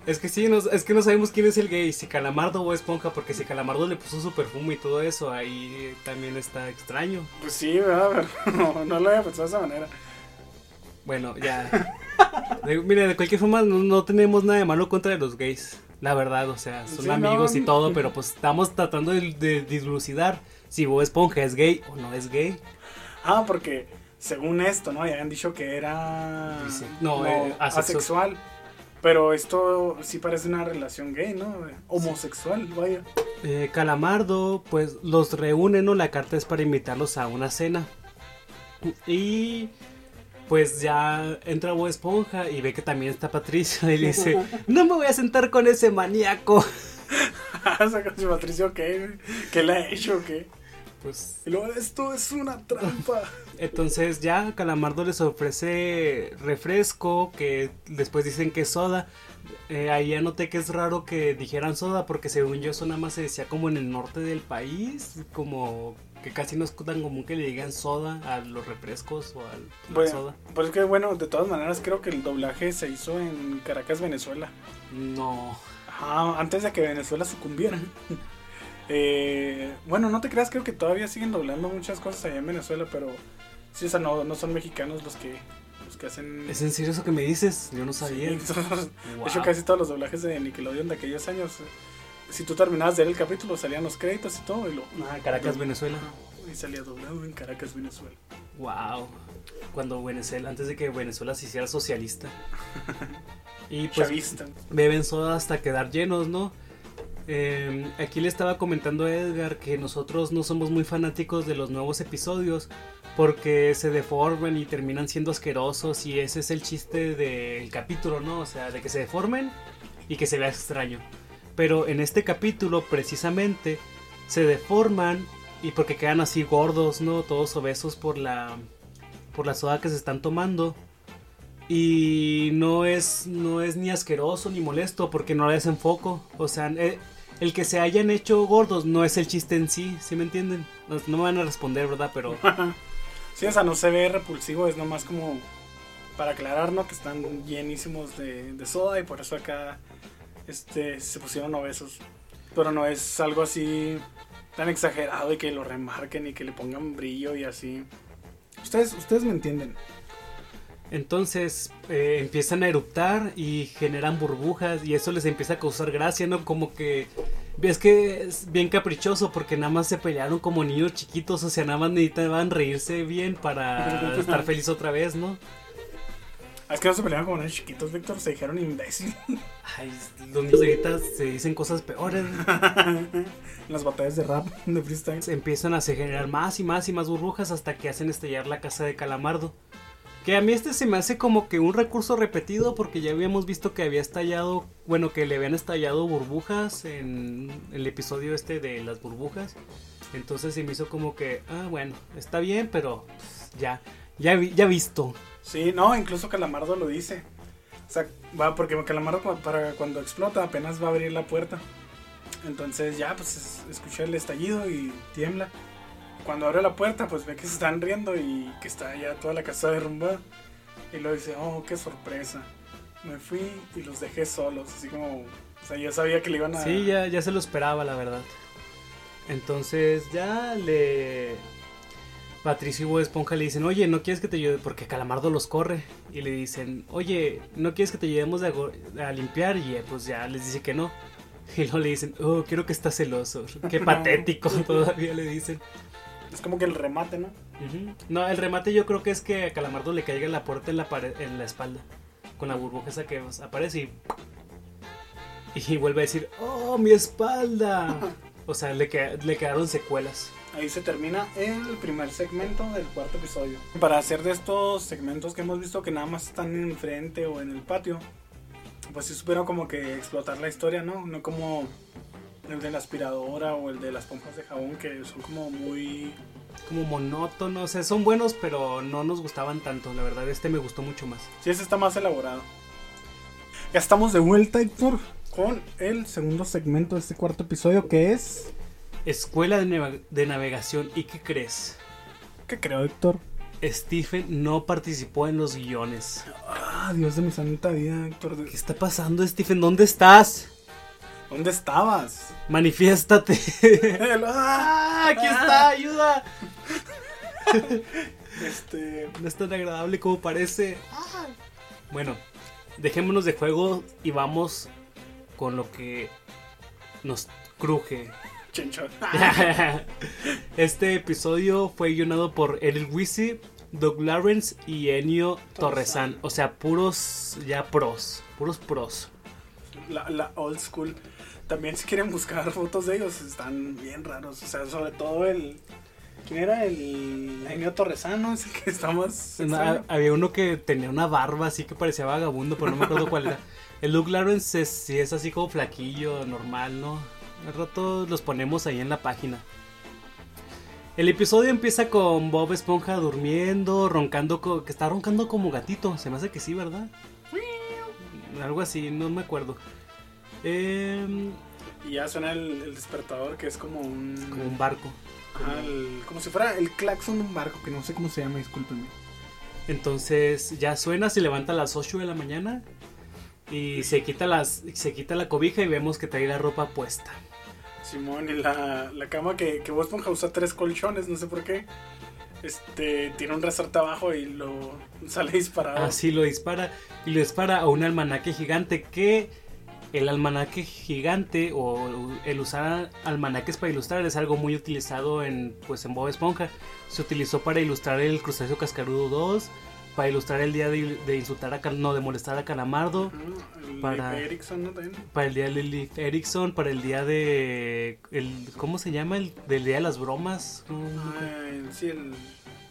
Es que sí, no, es que no sabemos quién es el gay, si Calamardo o Esponja, porque si Calamardo le puso su perfume y todo eso, ahí también está extraño. Pues sí, ¿verdad? Pero [laughs] no, no lo había pensado de esa manera. Bueno, ya. De- mira, de cualquier forma, no, no tenemos nada de malo contra los gays, la verdad, o sea, son Sí, amigos no. y todo, pero pues estamos tratando de, de dilucidar si Bob Esponja es gay o no es gay. Ah, porque según esto, ¿no? Ya habían dicho que era. No, eh, asexual. asexual. Pero esto sí parece una relación gay, ¿no? Homosexual, vaya. Eh, Calamardo, pues los reúne, ¿no? La carta es para invitarlos a una cena. Y pues ya entra Bob Esponja y ve que también está Patricio y le dice, [laughs] no me voy a sentar con ese maníaco. [laughs] Saca su Patricio, ¿qué? ¿Qué le ha hecho? ¿Qué? Pues Y luego, esto es una trampa. Entonces ya Calamardo les ofrece refresco, que después dicen que es soda. Eh, ahí ya noté que es raro que dijeran soda porque según yo eso nada más se decía como en el norte del país, como que casi no es tan común que le digan soda a los refrescos o a la Bueno, soda. pues es que, bueno, de todas maneras, creo que el doblaje se hizo en Caracas, Venezuela. No. Ajá, antes de que Venezuela sucumbiera. [laughs] Eh, bueno, no te creas, creo que todavía siguen doblando muchas cosas allá en Venezuela, pero sí, o sea, no, no son mexicanos los que, los que hacen... ¿Es en serio eso que me dices? Yo no Sí, sabía. [laughs] De hecho, casi todos los doblajes de Nickelodeon de aquellos años, eh, si tú terminabas de ver el capítulo, salían los créditos y todo, y lo... Ah, Caracas, Venezuela. Y salía doblado en Caracas, Venezuela. Wow. Cuando Venezuela, antes de que Venezuela se hiciera socialista. [laughs] Y pues Chavista. beben soda hasta quedar llenos, ¿no? Eh, aquí le estaba comentando a Edgar que nosotros no somos muy fanáticos de los nuevos episodios porque se deforman y terminan siendo asquerosos y ese es el chiste del capítulo, ¿no? O sea, de que se deformen y que se vea extraño. Pero en este capítulo precisamente se deforman y porque quedan así gordos, ¿no? Todos obesos por la por la soda que se están tomando. Y no es, no es ni asqueroso ni molesto porque no le hacen. O sea, eh, el que se hayan hecho gordos no es el chiste en sí, ¿sí me entienden? No, no me van a responder, ¿verdad? Pero [laughs] Sí, o sea, no se ve repulsivo, es nomás como para aclarar, ¿no? Que están llenísimos de, de soda y por eso acá este, se pusieron obesos. Pero no es algo así tan exagerado y que lo remarquen y que le pongan brillo y así. Ustedes, ustedes me entienden. Entonces eh, empiezan a eruptar y generan burbujas y eso les empieza a causar gracia, ¿no? Como que ves que es bien caprichoso porque nada más se pelearon como niños chiquitos, o sea, nada más necesitaban reírse bien para [laughs] estar feliz otra vez, ¿no? Es que no se peleaban como niños chiquitos, Víctor, se dijeron imbécil. Ay, los niños ahorita se dicen cosas peores. [laughs] Las batallas de rap, de freestyle. Se empiezan a generar más y más y más burbujas hasta que hacen estallar la casa de Calamardo. Que a mí este se me hace como que un recurso repetido porque ya habíamos visto que había estallado, bueno, que le habían estallado burbujas en el episodio este de las burbujas. Entonces se me hizo como que, ah, bueno, está bien, pero pues, ya, ya, ya visto. Sí, no, incluso Calamardo lo dice. O sea, va porque Calamardo para cuando explota apenas va a abrir la puerta. Entonces ya, pues es- escucha el estallido y tiembla. Cuando abre la puerta, pues ve que se están riendo y que está ya toda la casa derrumbada. Y luego dice, oh, qué sorpresa. Me fui y los dejé solos. Así como, o sea, yo sabía que le iban a... Sí, ya, ya se lo esperaba, la verdad. Entonces ya le... Patricio y Bob Esponja le dicen, oye, ¿no quieres que te ayude? Porque Calamardo los corre. Y le dicen, oye, ¿no quieres que te ayudemos a, a limpiar? Y eh, pues ya les dice que no. [laughs] Y luego le dicen, oh, quiero que estás celoso. Qué [laughs] patético [laughs] todavía le dicen. Es como que el remate, ¿no? Ujú. No, el remate yo creo que es que a Calamardo le caiga la puerta en la, pared, en la espalda. Con la burbuja esa que aparece y... Y vuelve a decir, oh, mi espalda. [laughs] O sea, le, le quedaron secuelas. Ahí se termina el primer segmento del cuarto episodio. Para hacer de estos segmentos que hemos visto que nada más están enfrente o en el patio, pues sí supieron como que explotar la historia, ¿no? No como el de la aspiradora o el de las pompas de jabón que son como muy... Como monótonos, o sea, son buenos, pero no nos gustaban tanto. La verdad, este me gustó mucho más. Sí, ese está más elaborado. Ya estamos de vuelta, Héctor, con el segundo segmento de este cuarto episodio que es... Escuela de, neva- de navegación. ¿Y qué crees? ¿Qué creo, Héctor? Stephen no participó en los guiones. Ah, Dios de mi santa vida, Héctor. ¿Qué está pasando, Stephen? ¿Dónde estás? ¿Dónde estabas? Manifiéstate. [laughs] ¡Ah! ¡Aquí está! ¡Ayuda! [laughs] Este... No es tan agradable como parece. Bueno, dejémonos de juego y vamos con lo que nos cruje. [laughs] Este episodio fue guionado por Eric Wisi, Doug Lawrence y Ennio Torresan. O sea, puros ya pros. Puros pros. la, la old school. También si quieren buscar fotos de ellos, están bien raros. O sea, sobre todo el... ¿Quién era? El Enio Torresano, es el que está más... No, había uno que tenía una barba así que parecía vagabundo, pero no me acuerdo cuál era. El Doug Lawrence es, sí es así como flaquillo, normal, ¿no? Al rato los ponemos ahí en la página. El episodio empieza con Bob Esponja durmiendo, roncando, co- que está roncando como gatito. Se me hace que sí, ¿verdad? Algo así, no me acuerdo. Em, Y ya suena el, el despertador, que es como un... como un barco. El- como si fuera el claxon de un barco, que no sé cómo se llama, discúlpenme. Entonces ya suena, se levanta a las 8 de la mañana y se quita, las, se quita la cobija y vemos que trae la ropa puesta. Simón, y la, la cama que, que Bob Esponja usa tres colchones, no sé por qué. Este, tiene un resorte abajo y lo [laughs] sale disparado. Así lo dispara y lo dispara a un almanaque gigante que el almanaque gigante o el usar almanaques para ilustrar es algo muy utilizado en pues en Bob Esponja. Se utilizó para ilustrar el crustáceo cascarudo 2, para ilustrar el día de, de insultar a no de molestar a Calamardo, para- de Erickson, ¿no? También. para el día de Lily Erickson, para el día de el ¿cómo se llama? el del día de las bromas. Ah, el- sí, el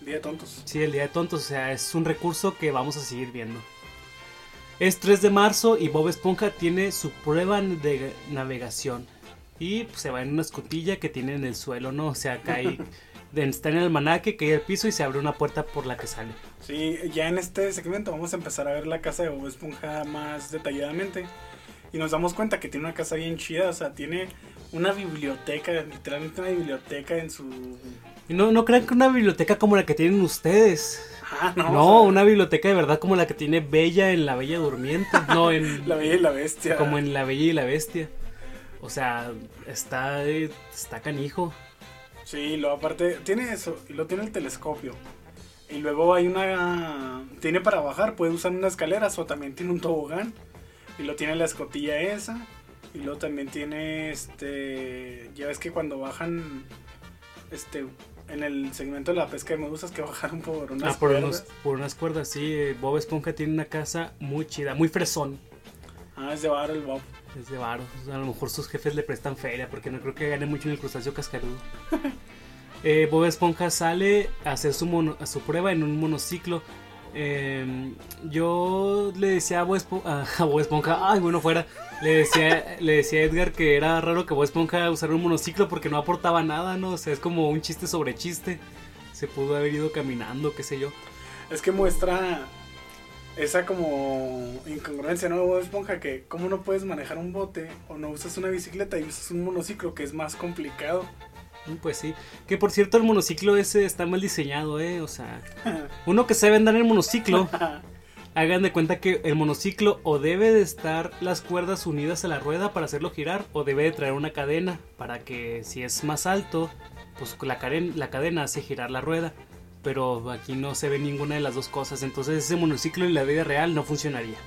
Día de Tontos. Sí, el día de tontos, o sea, es un recurso que vamos a seguir viendo. Es 3 de marzo y Bob Esponja tiene su prueba de navegación. Y pues, se va en una escotilla que tiene en el suelo, ¿no? O sea, cae, [laughs] está en el almanaque, cae al piso y se abre una puerta por la que sale. Sí, ya en este segmento vamos a empezar a ver la casa de Bob Esponja más detalladamente. Y nos damos cuenta que tiene una casa bien chida, o sea, tiene una biblioteca, literalmente una biblioteca en su... no, no crean que una biblioteca como la que tienen ustedes. Ah, no, No, una biblioteca de verdad como la que tiene Bella en La Bella Durmiente. No, en... [laughs] La Bella y la Bestia. Como en La Bella y la Bestia. O sea, está, está canijo. Sí, lo aparte, tiene eso, y lo tiene el telescopio. Y luego hay una... Tiene para bajar, puede usar una escalera, o también tiene un tobogán. Y lo tiene la escotilla esa. Y luego también tiene este. Ya ves que cuando bajan. Este. En el segmento de la pesca de medusas que bajaron por unas ah, por, cuerdas. unos- por unas cuerdas, sí. eh, Bob Esponja tiene una casa muy chida, muy fresón. Ah, es de bar el Bob. Es de varo. O sea, a lo mejor sus jefes le prestan feria porque no creo que gane mucho en el crustáceo cascarudo. [laughs] Eh, Bob Esponja sale a hacer su, mono- a su prueba en un monociclo. Eh, yo le decía a Bob, Espo- a- Esponja, ay, bueno, fuera. Le decía, le decía a Edgar que era raro que Bob Esponja usara un monociclo porque no aportaba nada, ¿no? O sea, es como un chiste sobre chiste. Se pudo haber ido caminando, qué sé yo. Es que muestra esa como incongruencia, ¿no? Bob Esponja, que cómo no puedes manejar un bote o no usas una bicicleta y usas un monociclo que es más complicado. Pues sí. Que por cierto, el monociclo ese está mal diseñado, ¿eh? O sea, [laughs] uno que sabe andar en el monociclo. [laughs] Hagan de cuenta que el monociclo o debe de estar las cuerdas unidas a la rueda para hacerlo girar o debe de traer una cadena para que si es más alto, pues la, caren- la cadena hace girar la rueda. Pero aquí no se ve ninguna de las dos cosas, entonces ese monociclo en la vida real no funcionaría.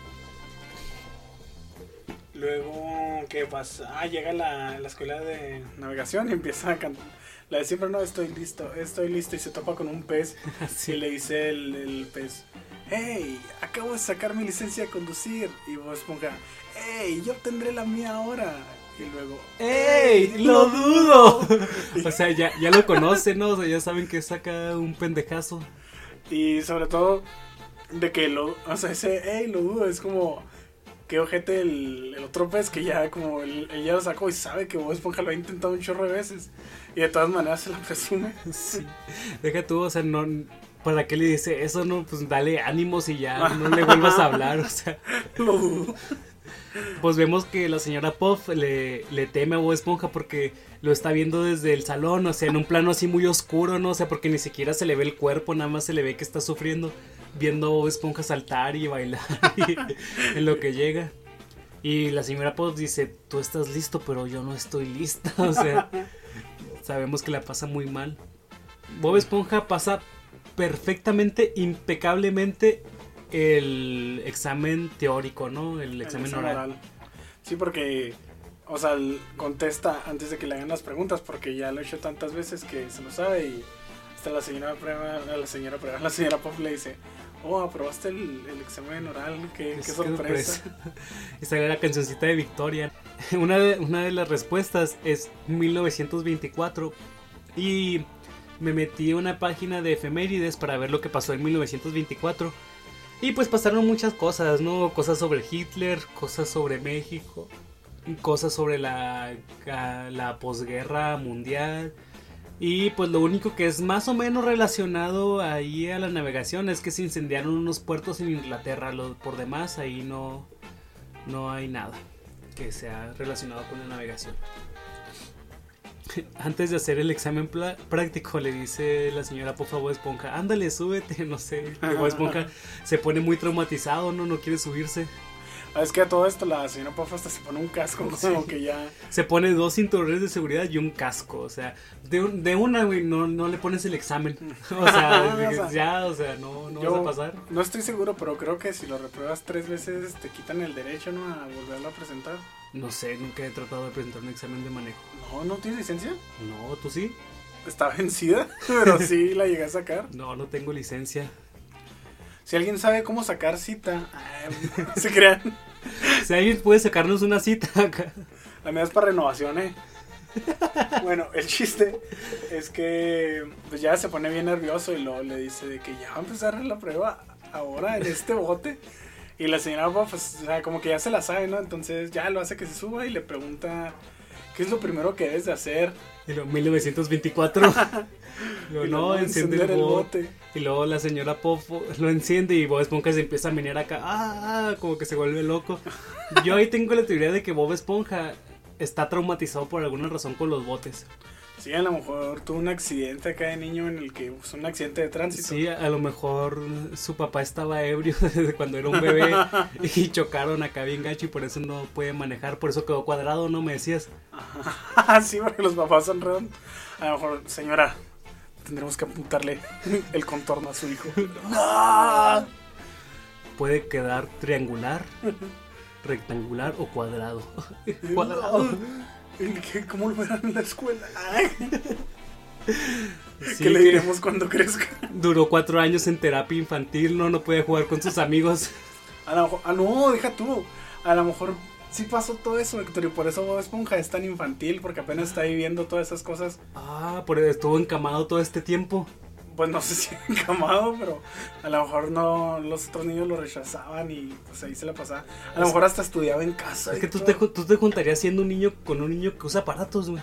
Luego, ¿qué pasa? Ah, llega la, la escuela de navegación y empieza a cantar. La de siempre no, estoy listo, estoy listo. Y se topa con un pez. [laughs] Sí. Y le dice el, el pez: Hey, acabo de sacar mi licencia de conducir. Y Bob Esponja: Hey, yo tendré la mía ahora. Y luego: ¡Ey! ¡Lo dudo! [laughs] O sea, ya, ya lo conocen, ¿no? O sea, ya saben que saca un pendejazo. Y sobre todo, de que lo. O sea, ese, hey, lo dudo, es como. Qué ojete el, el otro pez que ya como él, él ya lo sacó y sabe que Bob Esponja lo ha intentado un chorro de veces. Y de todas maneras se la presume. [laughs] Sí. Deja tú, o sea, no. ¿Para qué le dice eso? No, pues dale ánimos y ya, no le vuelvas a hablar, o sea. [laughs] Dudo. Pues vemos que la señora Puff le, le teme a Bob Esponja porque lo está viendo desde el salón, o sea, en un plano así muy oscuro, ¿no? O sea, porque ni siquiera se le ve el cuerpo, nada más se le ve que está sufriendo, viendo a Bob Esponja saltar y bailar [laughs] y- en lo que llega. Y la señora Puff dice, tú estás listo, pero yo no estoy lista, [laughs] o sea, sabemos que la pasa muy mal. Bob Esponja pasa perfectamente, impecablemente el examen teórico, ¿no? El examen El oral. Sí, porque, o sea, contesta antes de que le hagan las preguntas, porque ya lo he hecho tantas veces que se lo sabe y hasta la señora prueba, la señora prueba, la señora Pop le dice, oh, aprobaste el, el examen oral, qué, sorpresa. [laughs] Y sale la cancioncita de Victoria. [laughs] Una de, una de las respuestas es 1924. Y me metí a una página de efemérides para ver lo que pasó en 1924. Y pues pasaron muchas cosas, ¿no? Cosas sobre Hitler, cosas sobre México, cosas sobre la, la posguerra mundial. Y pues lo único que es más o menos relacionado ahí a la navegación es que se incendiaron unos puertos en Inglaterra. Lo, por demás, ahí no, no hay nada que sea relacionado con la navegación. [laughs] Antes de hacer el examen práctico, le dice la señora Pofa Bob Esponja: Ándale, súbete. [laughs] No sé. Bob Esponja se pone muy traumatizado, no, no quiere subirse. Es que a todo esto la señora Pop hasta se pone un casco, [laughs] como Sí. que ya... Se pone dos cinturones de seguridad y un casco. O sea, de, un- de una, güey, no, no le pones el examen. [laughs] [laughs] O sea, O sea, ya, o sea, no, no vas a pasar. No estoy seguro, pero creo que si lo repruebas tres veces te quitan el derecho, ¿no? A volverlo a presentar. No sé, nunca he tratado de presentar un examen de manejo. No, ¿no tienes licencia? No, ¿tú sí? Está vencida, pero sí la llegué a sacar. No, no tengo licencia. Si alguien sabe cómo sacar cita, se crean. Si alguien puede sacarnos una cita acá. La mía es para renovación, ¿eh? Bueno, el chiste es que pues ya se pone bien nervioso y luego le dice de que ya va a empezar la prueba ahora en este bote. Y la señora pues, como que ya se la sabe, ¿no? Entonces ya lo hace que se suba y le pregunta ¿qué es lo primero que debes de hacer? Y luego 1924. Luego, Y no, luego enciende encender el el bote. Y luego la señora Pop lo enciende y Bob Esponja se empieza a menear acá. Ah, como que se vuelve loco. Yo ahí tengo la teoría de que Bob Esponja está traumatizado por alguna razón con los botes. Sí, a lo mejor tuvo un accidente acá de niño en el que es un accidente de tránsito. Sí, a lo mejor su papá estaba ebrio [laughs] desde cuando era un bebé [laughs] y chocaron acá bien gacho y por eso no puede manejar, por eso quedó cuadrado, ¿no me decías? [laughs] sí, porque los papás son redondos. A lo mejor, señora, tendremos que apuntarle el contorno a su hijo. ¡No! Puede quedar triangular, rectangular o cuadrado. cuadrado. ¿Qué- ¿Cómo lo verán en la escuela? Sí, ¿Qué le diremos cuando crezca? Duró cuatro años en terapia infantil, no, no puede jugar con sus amigos. A lo mejor, ah, no, deja tú. A lo mejor sí pasó todo eso, Héctor, y por eso Bob Esponja es tan infantil, porque apenas está viviendo todas esas cosas. Ah, por estuvo encamado todo este tiempo. Pues no sé si [laughs] encamado, pero a lo mejor no, los otros niños lo rechazaban y pues ahí se la pasaba. A lo mejor hasta estudiaba en casa. Es que tú todo. te, tú te juntarías siendo un niño con un niño que usa aparatos, güey.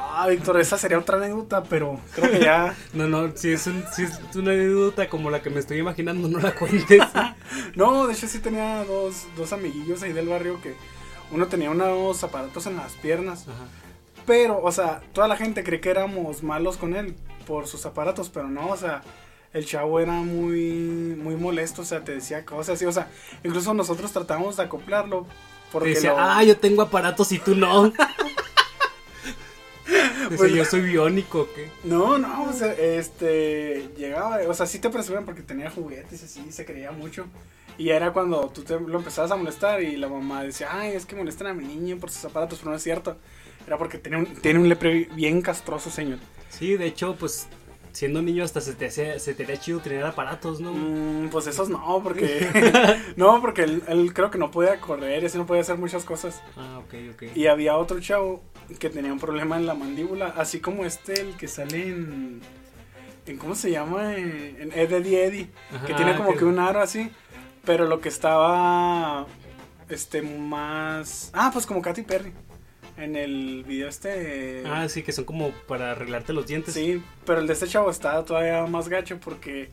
Ah, Víctor, esa sería otra anécdota, pero creo que ya. [laughs] No, no, si es, un- si es una anécdota como la que me estoy imaginando, no la cuentes. [laughs] No, de hecho sí tenía dos, dos amiguillos ahí del barrio que uno tenía unos aparatos en las piernas. Ajá. Pero, o sea, toda la gente cree que éramos malos con él por sus aparatos, pero no, o sea, el chavo era muy, muy molesto, o sea, te decía cosas así, o sea, incluso nosotros tratamos de acoplarlo. Porque decía, lo- ah, yo tengo aparatos y tú no. [laughs] Decía, Pues- yo soy biónico, ¿qué? No, no, o sea, este, llegaba, o sea, sí te presumían porque tenía juguetes y así, se creía mucho. Y era cuando tú te lo empezabas a molestar y la mamá decía, ay, es que molestan a mi niño por sus aparatos, pero no es cierto. Era porque tiene un, tiene un lepre bien castroso, señor. Sí, de hecho, pues, siendo niño hasta se te, hacía, se te haría chido tener aparatos, ¿no? Mm, pues esos no, porque, [laughs] [laughs] no, porque él, él creo que no podía correr, ese no podía hacer muchas cosas. Ah, ok, ok. Y había otro chavo que tenía un problema en la mandíbula, así como este, el que sale en, en ¿cómo se llama? En, en Ed, Eddie Eddie. que tiene como que- que un aro así, pero lo que estaba este más ah, pues como Katy Perry en el video este Ah, sí, que son como para arreglarte los dientes. sí, pero el de este chavo estaba todavía más gacho porque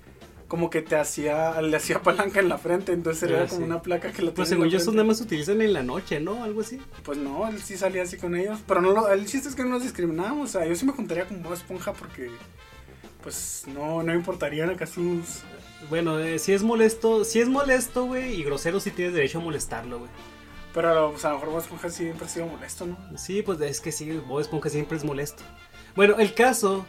como que te hacía le hacía palanca en la frente, entonces Ah, era como sí. una placa que lo Pues según yo, esos nada más se utilizan en la noche, ¿no? Algo así. Pues no, él sí salía así con ellos, pero no lo, el chiste es que no nos discriminábamos, o sea, yo sí me juntaría con Bob Esponja porque pues no no importarían acá sus Bueno, eh, si es molesto, si es molesto, güey, y grosero, sí tienes derecho a molestarlo, güey. Pero pues, a lo mejor Bob Esponja siempre ha sido molesto, ¿no? Sí, pues es que sí, Bob Esponja siempre es molesto. Bueno, el caso,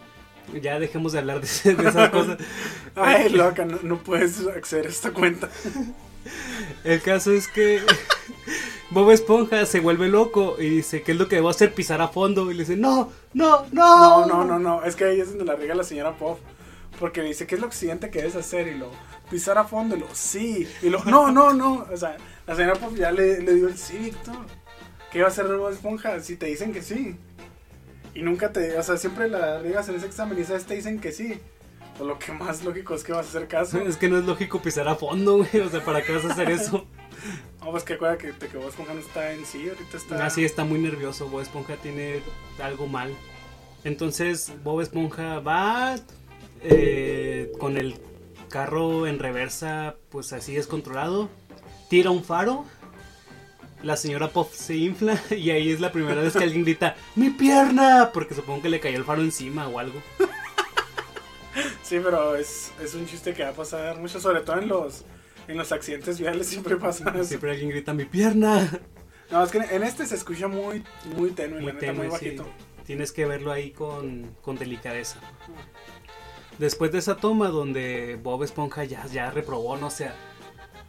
ya dejemos de hablar de, de esas cosas. [laughs] Ay, loca, no, no puedes acceder a esta cuenta. [laughs] El caso es que [laughs] Bob Esponja se vuelve loco y dice, ¿qué es lo que debo hacer? Pisar a fondo. Y le dice, no, no, no. No, no, no, no. Es que ahí es donde la riega la señora Pop. Porque le dice, ¿qué es lo siguiente que debes hacer? Y lo, pisar a fondo. Y lo, sí. Y lo, no, no, no. O sea, la señora Pop ya le, le dio el sí, Víctor. ¿Qué va a hacer Bob Esponja si te dicen que sí? Y nunca te, o sea, siempre la riegas en ese examen y sabes, te dicen que sí. Pues lo que más lógico es que vas a hacer caso. Es que no es lógico pisar a fondo, güey. O sea, ¿para qué vas a hacer eso? [laughs] No, pues que acuerda que, que Bob Esponja no está en sí, ahorita está. Así está muy nervioso. Bob Esponja tiene algo mal. Entonces, Bob Esponja va eh, con el carro en reversa, pues así descontrolado. Tira un faro. La señora Puff se infla [laughs] y ahí es la primera vez que alguien grita ¡Mi pierna! Porque supongo que le cayó el faro encima o algo. [laughs] Sí, pero es, es un chiste que va a pasar mucho, sobre todo en los, en los accidentes viales [laughs] siempre pasa eso. Siempre alguien grita ¡Mi pierna! No, es que en este se escucha muy, muy tenue, Muy la neta, muy tenue, sí. bajito. Tienes que verlo ahí con, con delicadeza. Después de esa toma donde Bob Esponja ya, ya reprobó, no sé.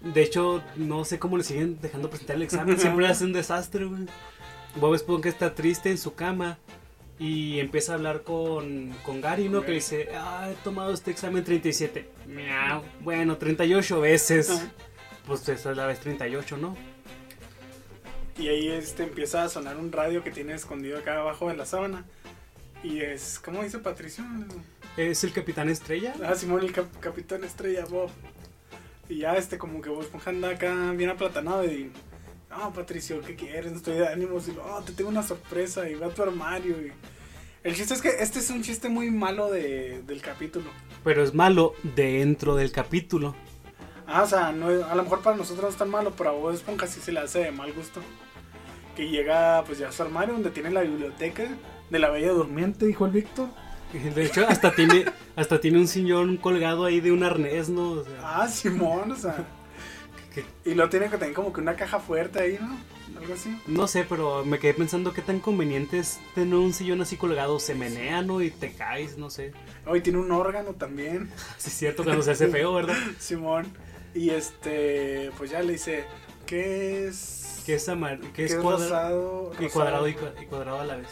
De hecho, no sé cómo le siguen dejando presentar el examen. [laughs] Siempre hace un desastre, güey. Bob Esponja está triste en su cama y empieza a hablar con, con Gary, ¿no? Que le dice, ah, he tomado este examen 37. Miau. Bueno, 38 veces. Pues esa es la vez 38, ¿no? Y ahí este empieza a sonar un radio que tiene escondido acá abajo de la sábana. Y es, ¿cómo dice Patricio? Es el Capitán Estrella. Ah, Simón, el cap- Capitán Estrella Bob. Y ya este como que Bob Esponja anda acá bien aplatanado y, No, Patricio, ¿qué quieres? No estoy de ánimos. Y oh, te tengo una sorpresa. Y va a tu armario. Y... El chiste es que este es un chiste muy malo de, del capítulo. Pero es malo dentro del capítulo. Ah, o sea, no, a lo mejor para nosotros no es tan malo, pero a Bob Esponja sí se le hace de mal gusto. Que llega pues ya a su armario donde tiene la biblioteca de la Bella Durmiente, dijo el Víctor. [laughs] De hecho, hasta tiene, hasta tiene un sillón colgado ahí de un arnés, ¿no? O sea, Ah, Simón, o sea. Y lo tiene que tener como que una caja fuerte ahí, ¿no? Algo así. no sé, pero me quedé pensando qué tan conveniente es tener un sillón así colgado. Se menea, ¿no? Y te caes, no sé. Hoy tiene un órgano también, [laughs] Sí, es cierto, cuando se hace feo, ¿verdad? [laughs] Simón. Y este, pues ya le dice, ¿qué es? Que es, amar ¿Qué es cuadra- rosado? y cuadrado y, cua- y cuadrado a la vez.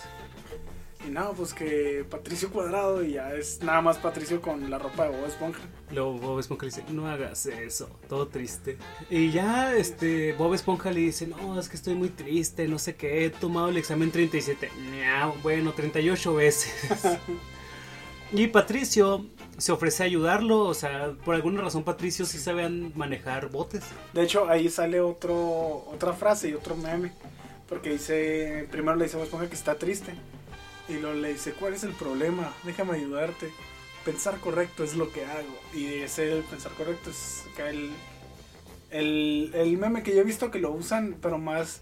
Y no, pues que Patricio Cuadrado y ya es nada más Patricio con la ropa de Bob Esponja. Luego Bob Esponja le dice, no hagas eso, todo triste. Y ya este Bob Esponja le dice, no, es que estoy muy triste, no sé qué, he tomado el examen 37. Miau, bueno, 38 veces. [laughs] y Patricio se ofrece a ayudarlo, o sea, por alguna razón Patricio sí sabe manejar botes. De hecho, ahí sale otro, otra frase y otro meme. Porque dice, primero le dice a Bob Esponja que está triste. Y luego le dice, ¿cuál es el problema? Déjame ayudarte. Pensar correcto es lo que hago. Y ese el pensar correcto es el, el, el meme que yo he visto que lo usan, pero más,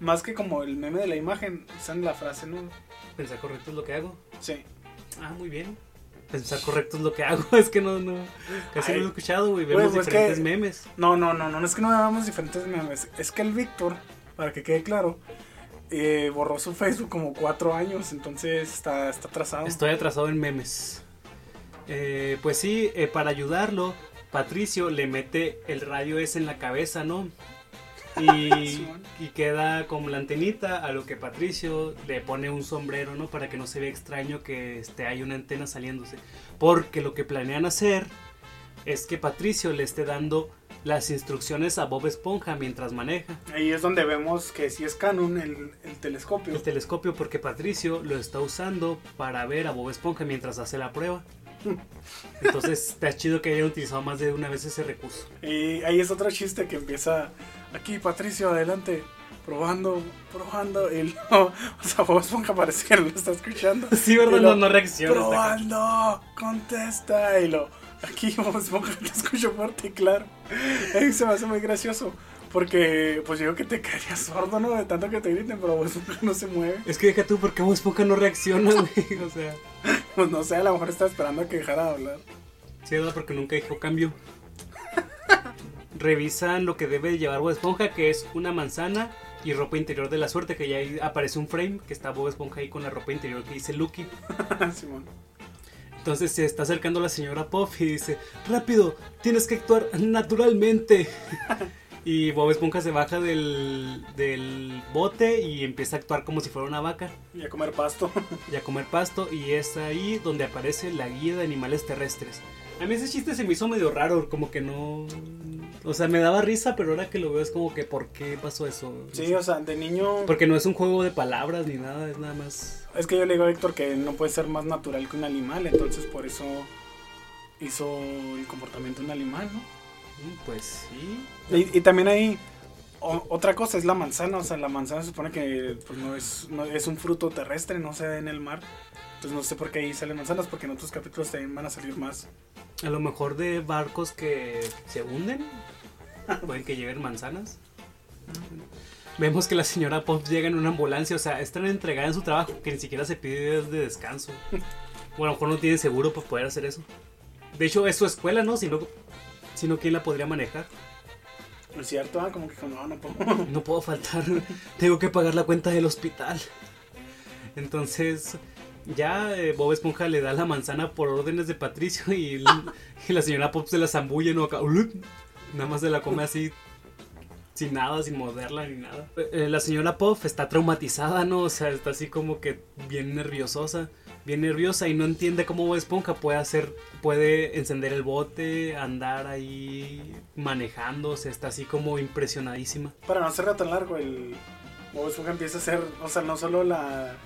más que como el meme de la imagen, usan la frase, ¿no? Pensar correcto es lo que hago. Sí. Ah, muy bien. Pensar correcto es lo que hago, [laughs] es que no, no, casi Ay. no lo he escuchado, güey, vemos pues, diferentes que- memes. No, no, no, no es que no veamos diferentes memes. Es que el Víctor, para que quede claro, eh, borró su Facebook como cuatro años, entonces está, está atrasado. Estoy atrasado en memes. Eh, pues sí, eh, para ayudarlo, Patricio le mete el rayo ese en la cabeza, ¿no? Y [laughs] queda como la antenita, a lo que Patricio le pone un sombrero, ¿no? Para que no se vea extraño que este, hay una antena saliéndose. Porque lo que planean hacer es que Patricio le esté dando las instrucciones a Bob Esponja mientras maneja. Ahí es donde vemos que sí es canon el, el telescopio. el telescopio porque Patricio lo está usando para ver a Bob Esponja mientras hace la prueba. [laughs] Entonces está chido que hayan utilizado más de una vez ese recurso. Y ahí es otro chiste que empieza aquí, Patricio, adelante, probando, probando. Y [laughs] luego, o sea, Bob Esponja parece que no lo está escuchando. [laughs] Sí, ¿verdad? Lo, No, no reacciona. Probando, contesta. Y lo, aquí Bob Esponja te escucho fuerte y claro. Ahí se me hace muy gracioso. Porque, pues yo que te caerías sordo, ¿no? De tanto que te griten, pero Bob Esponja no se mueve. Es que deja tú, ¿por qué Bob Esponja no reacciona, güey? O sea, Pues no sé, a lo mejor está esperando a que dejara de hablar. sí, ¿verdad? Porque nunca dijo cambio. Revisan lo que debe llevar Bob Esponja, que es una manzana y ropa interior de la suerte, que ya ahí aparece un frame, que está Bob Esponja ahí con la ropa interior que dice Lucky. [laughs] Simón. Entonces se está acercando la señora Puff y dice, rápido, tienes que actuar naturalmente. [laughs] y Bob Esponja se baja del, del bote y empieza a actuar como si fuera una vaca Y a comer pasto. [laughs] y a comer pasto. Y es ahí donde aparece la guía de animales terrestres. A mí ese chiste se me hizo medio raro, como que no... O sea, me daba risa, pero ahora que lo veo es como que ¿por qué pasó eso? Sí, o sea, de niño. Porque no es un juego de palabras ni nada, es nada más... Es que yo le digo a Héctor que no puede ser más natural que un animal, entonces por eso hizo el comportamiento de un animal, ¿no? Pues sí. Y, y también hay o- otra cosa, es la manzana, o sea, la manzana se supone que pues, no, es, no es un fruto terrestre, no se da en el mar. Entonces no sé por qué ahí salen manzanas, porque en otros capítulos también van a salir más. A lo mejor de barcos que se hunden. [laughs] Pueden que lleven manzanas. Vemos que la señora Pop llega en una ambulancia. O sea, es tan entregada en su trabajo que ni siquiera se pide días de descanso. [laughs] O a lo mejor no tiene seguro para poder hacer eso. De hecho, es su escuela, ¿no? Si no, si no, ¿quién la podría manejar? ¿No es cierto? Ah, como que no, no puedo. No puedo faltar. [laughs] Tengo que pagar la cuenta del hospital. Entonces, ya eh, Bob Esponja le da la manzana por órdenes de Patricio y, l- y la señora Pop se la zambulle, ¿no? Acá, Nada más se la come así, sin nada, sin morderla ni nada. Eh, la señora Pop está traumatizada, ¿no? O sea, está así como que bien nerviososa. Bien nerviosa y no entiende cómo Bob Esponja puede hacer, puede encender el bote, andar ahí manejando, o sea, está así como impresionadísima. Para no hacerlo tan largo, el Bob Esponja empieza a hacer, o sea, no solo la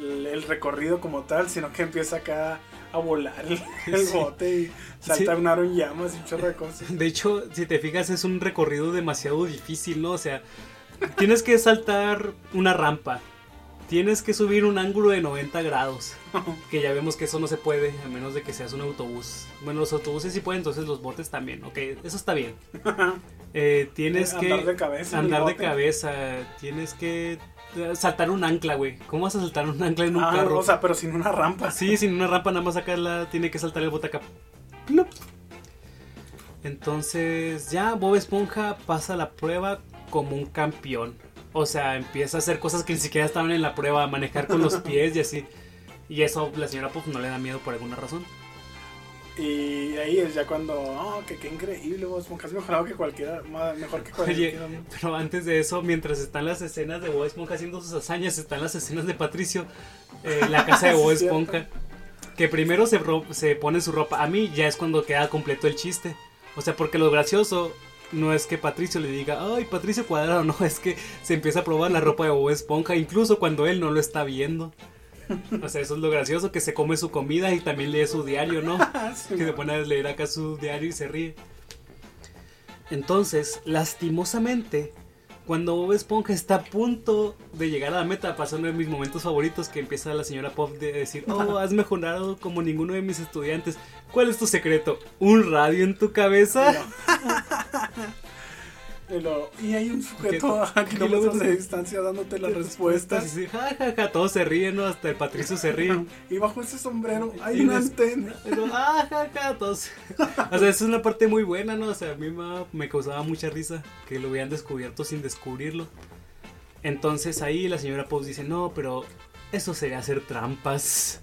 el recorrido como tal, sino que empieza acá a volar el, el [laughs] Sí. bote y saltar un aro en llamas y un chorro de cosas. De hecho, si te fijas, es un recorrido demasiado difícil, ¿no? O sea, tienes que saltar una rampa. Tienes que subir un ángulo de 90 grados. Que ya vemos que eso no se puede, a menos de que seas un autobús. Bueno, los autobuses sí pueden, entonces los botes también. Ok, eso está bien. [laughs] Eh, tienes que Andar de cabeza andar de cabeza. Tienes que eh, saltar un ancla, güey. ¿Cómo vas a saltar un ancla en un Ah, carro? o sea, pero sin una rampa. Sí, sin una rampa nada más sacarla, tiene que saltar el bote acá. Plop. Entonces ya Bob Esponja pasa la prueba como un campeón. O sea, empieza a hacer cosas que ni siquiera estaban en la prueba, a manejar con los [laughs] pies y así. Y eso la señora Puff no le da miedo por alguna razón. Y ahí es ya cuando, oh, que qué increíble, vos Esponja es mejorado que cualquiera, mejor que cualquiera. Oye, pero antes de eso, mientras están las escenas de Bob Esponja haciendo sus hazañas, están las escenas de Patricio, eh, la [laughs] casa de Bob. Esponja, que primero se, se pone su ropa. A mí ya es cuando queda completo el chiste. O sea, porque lo gracioso no es que Patricio le diga, ay, Patricio Cuadrado, [laughs] no, es que se empieza a probar la ropa de Bob Esponja, incluso cuando él no lo está viendo. O sea, eso es lo gracioso, que se come su comida y también lee su diario, ¿no? [laughs] Sí, que se pone a leer acá su diario y se ríe. Entonces, lastimosamente, cuando Bob Esponja está a punto de llegar a la meta, pasa uno de mis momentos favoritos que empieza la señora Pop de decir, oh, [laughs] has mejorado como ninguno de mis estudiantes. ¿Cuál es tu secreto? ¿Un radio en tu cabeza? Y, [laughs] lo- y hay un sujeto a kilómetros de distancia dándote las respuestas. Y sí, ja, ja, ja, todos se ríen, ¿no? Hasta el Patricio se ríe. Y bajo ese sombrero hay Y una antena. [laughs] Pero, ah, ja, ja, todos. O sea, es una parte muy buena, ¿no? O sea, a mí me, me causaba mucha risa que lo hubieran descubierto sin descubrirlo. Entonces ahí la señora Pop dice, no, pero eso sería hacer trampas.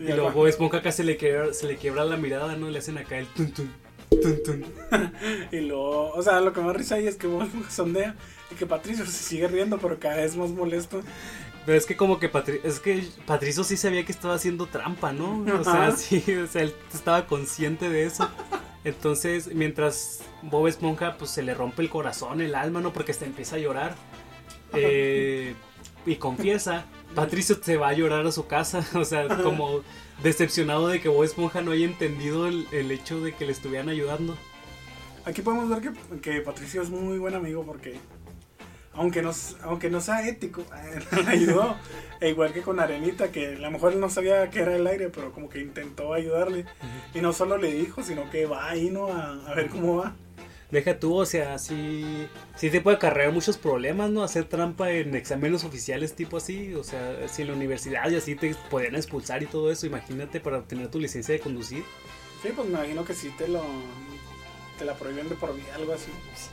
Y luego Bob Esponja acá se le, quiebra, se le quiebra la mirada, ¿no? Le hacen acá el tun tun, tun tun. [laughs] Y luego, o sea, lo que más risa ahí es que Bob Esponja [laughs] sondea y que Patricio se sigue riendo, pero cada vez más molesto. Pero es que como que Patri es que Patricio sí sabía que estaba haciendo trampa, ¿no? O sea, Ajá. sí, o sea, él estaba consciente de eso. Entonces, mientras Bob Esponja pues se le rompe el corazón, el alma, ¿no? Porque se empieza a llorar. eh, y confiesa, [laughs] Patricio se va a llorar a su casa, [laughs] o sea, como decepcionado de que Bob Esponja no haya entendido el, el hecho de que le estuvieran ayudando. Aquí podemos ver que, que Patricio es muy buen amigo porque, aunque no, aunque no sea ético, [laughs] ayudó. E igual que con Arenita, que a lo mejor él no sabía que era el aire, pero como que intentó ayudarle. Y no solo le dijo, sino que va ahí, ¿no? A, a ver cómo va. Deja tú, o sea, sí, sí te puede acarrear muchos problemas, ¿no? Hacer trampa en exámenes oficiales tipo así, o sea, si en la universidad y así te podían expulsar y todo eso, imagínate para obtener tu licencia de conducir. Sí, pues me imagino que sí te lo. Te la prohíben de por vida, algo así.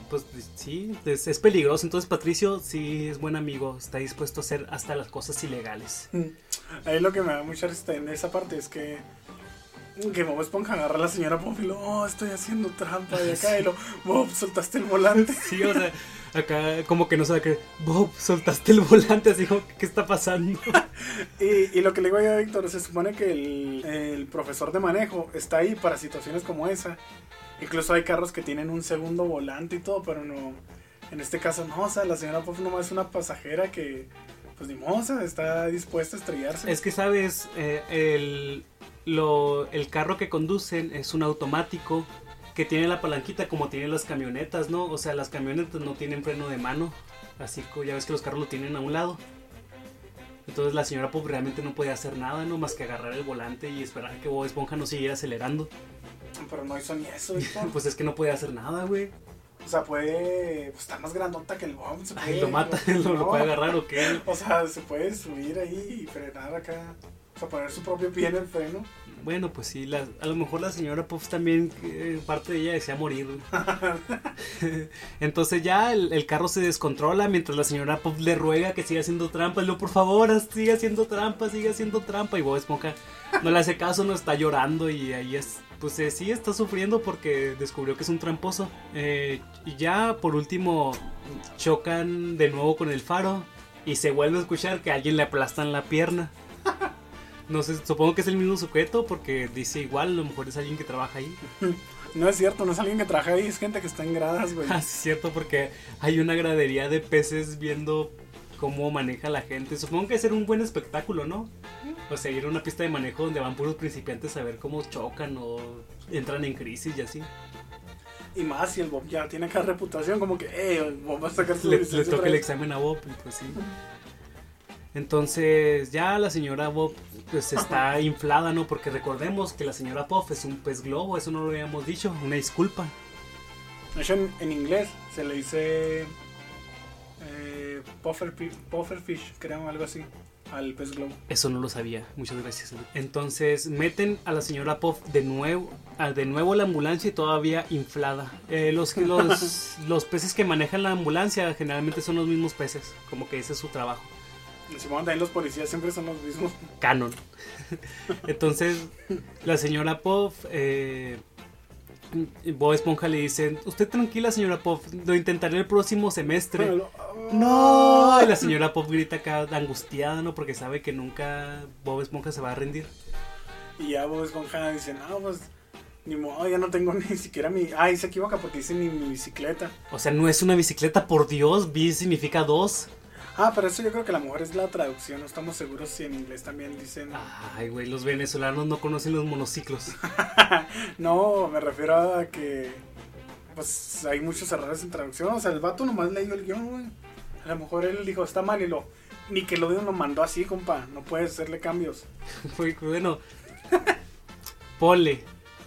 Pues sí, es, es peligroso, entonces Patricio sí es buen amigo, está dispuesto a hacer hasta las cosas ilegales. Ahí lo que me da mucha risa en esa parte es que. Que Bob Esponja agarra a la señora Pop y lo, oh, estoy haciendo trampa de [laughs] acá. Y lo, Bob, soltaste el volante. Sí, o sea, acá como que no sabe que, Bob, soltaste el volante, así como, ¿qué está pasando? [laughs] Y, y lo que le digo yo a Víctor, se supone que el, el profesor de manejo está ahí para situaciones como esa. Incluso hay carros que tienen un segundo volante y todo, pero no. En este caso no, o sea, la señora Pop nomás es una pasajera que, pues ni sea, está dispuesta a estrellarse. Es que sabes, Eh, el, lo, el carro que conducen es un automático que tiene la palanquita como tienen las camionetas, ¿no? O sea, las camionetas no tienen freno de mano, así que ya ves que los carros lo tienen a un lado. Entonces la señora Pop realmente no podía hacer nada, ¿no? Más que agarrar el volante y esperar que Bob Esponja no siguiera acelerando. Pero no hizo ni eso. [laughs] Pues es que no podía hacer nada, güey. O sea, puede. Pues está más grandota que el Bob. Se Ay, puede, lo mata, lo, [laughs] lo no. puede agarrar o qué. O sea, se puede subir ahí y frenar acá. O sea, poner su propio pie en el freno. Bueno, pues sí, la- a lo mejor la señora Puff también, eh, parte de ella desea morir. [laughs] Entonces ya el, el carro se descontrola mientras la señora Puff le ruega que siga haciendo trampa. Y lo por favor, siga haciendo trampa, siga haciendo trampa. Y Bob Esponja no le hace caso, no está llorando y ahí es, pues eh, sí está sufriendo porque descubrió que es un tramposo. Eh, y ya por último chocan de nuevo con el faro y se vuelve a escuchar que a alguien le aplastan la pierna. [laughs] No sé, supongo que es el mismo sujeto porque dice igual, a lo mejor es alguien que trabaja ahí. [laughs] No es cierto, no es alguien que trabaja ahí, es gente que está en gradas, güey. Ah, es cierto, porque hay una gradería de peces viendo cómo maneja la gente. Supongo que ser un buen espectáculo, ¿no? O sea, ir a una pista de manejo donde van puros principiantes a ver cómo chocan o entran en crisis y así. Y más si el Bob ya tiene acá reputación, como que, eh, Bob va a sacar su Le, le toca el examen a Bob, pues sí. Entonces ya la señora Bob pues está [laughs] inflada, ¿no? Porque recordemos que la señora Puff es un pez globo, eso no lo habíamos dicho, una disculpa. De hecho, en, en inglés se le dice puffer, pi- pufferfish, creo, algo así, al pez globo. Eso no lo sabía, muchas gracias. Entonces meten a la señora Puff de nuevo, a- de nuevo la ambulancia y todavía inflada. Eh, los, los, [laughs] los peces que manejan la ambulancia generalmente son los mismos peces, como que ese es su trabajo. Simón, también los policías siempre son los mismos. canon. [laughs] Entonces, la señora Puff, eh, Bob Esponja le dice, usted tranquila señora Puff, lo intentaré el próximo semestre. Pero No, y la señora Puff grita acá angustiada, ¿no? Porque sabe que nunca Bob Esponja se va a rendir. Y ya Bob Esponja dice, no, pues, ni modo, ya no tengo [laughs] ni siquiera mi... Ay, se equivoca porque dice ni mi bicicleta. O sea, no es una bicicleta, por Dios, B significa dos. Ah, pero eso yo creo que a lo mejor es la traducción, no estamos seguros si en inglés también dicen... Ay, güey, los venezolanos no conocen los monociclos. [laughs] No, me refiero a que pues hay muchos errores en traducción. O sea, el vato nomás leyó el guion, güey. A lo mejor él dijo, está mal y lo... Ni que lo lo mandó así, compa. No puedes hacerle cambios. [laughs] Muy bueno. Ponle.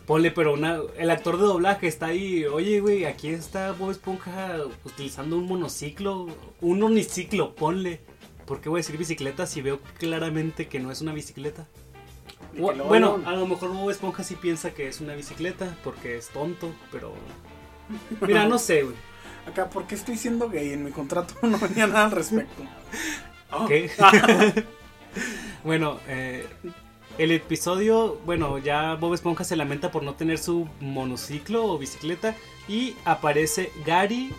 Ponle, pero una, el actor de doblaje está ahí. Oye, güey, aquí está Bob Esponja utilizando un monociclo. Un uniciclo, ponle. ¿Por qué voy a decir bicicleta si veo claramente que no es una bicicleta? Bueno, a lo mejor Bob Esponja sí piensa que es una bicicleta porque es tonto, pero... Mira, no sé, güey. [laughs] Acá, ¿por qué estoy siendo gay? En mi contrato [laughs] no venía nada al respecto. ¿Qué? [laughs] bueno, eh, el episodio, bueno, ya Bob Esponja se lamenta por no tener su monociclo o bicicleta y aparece Gary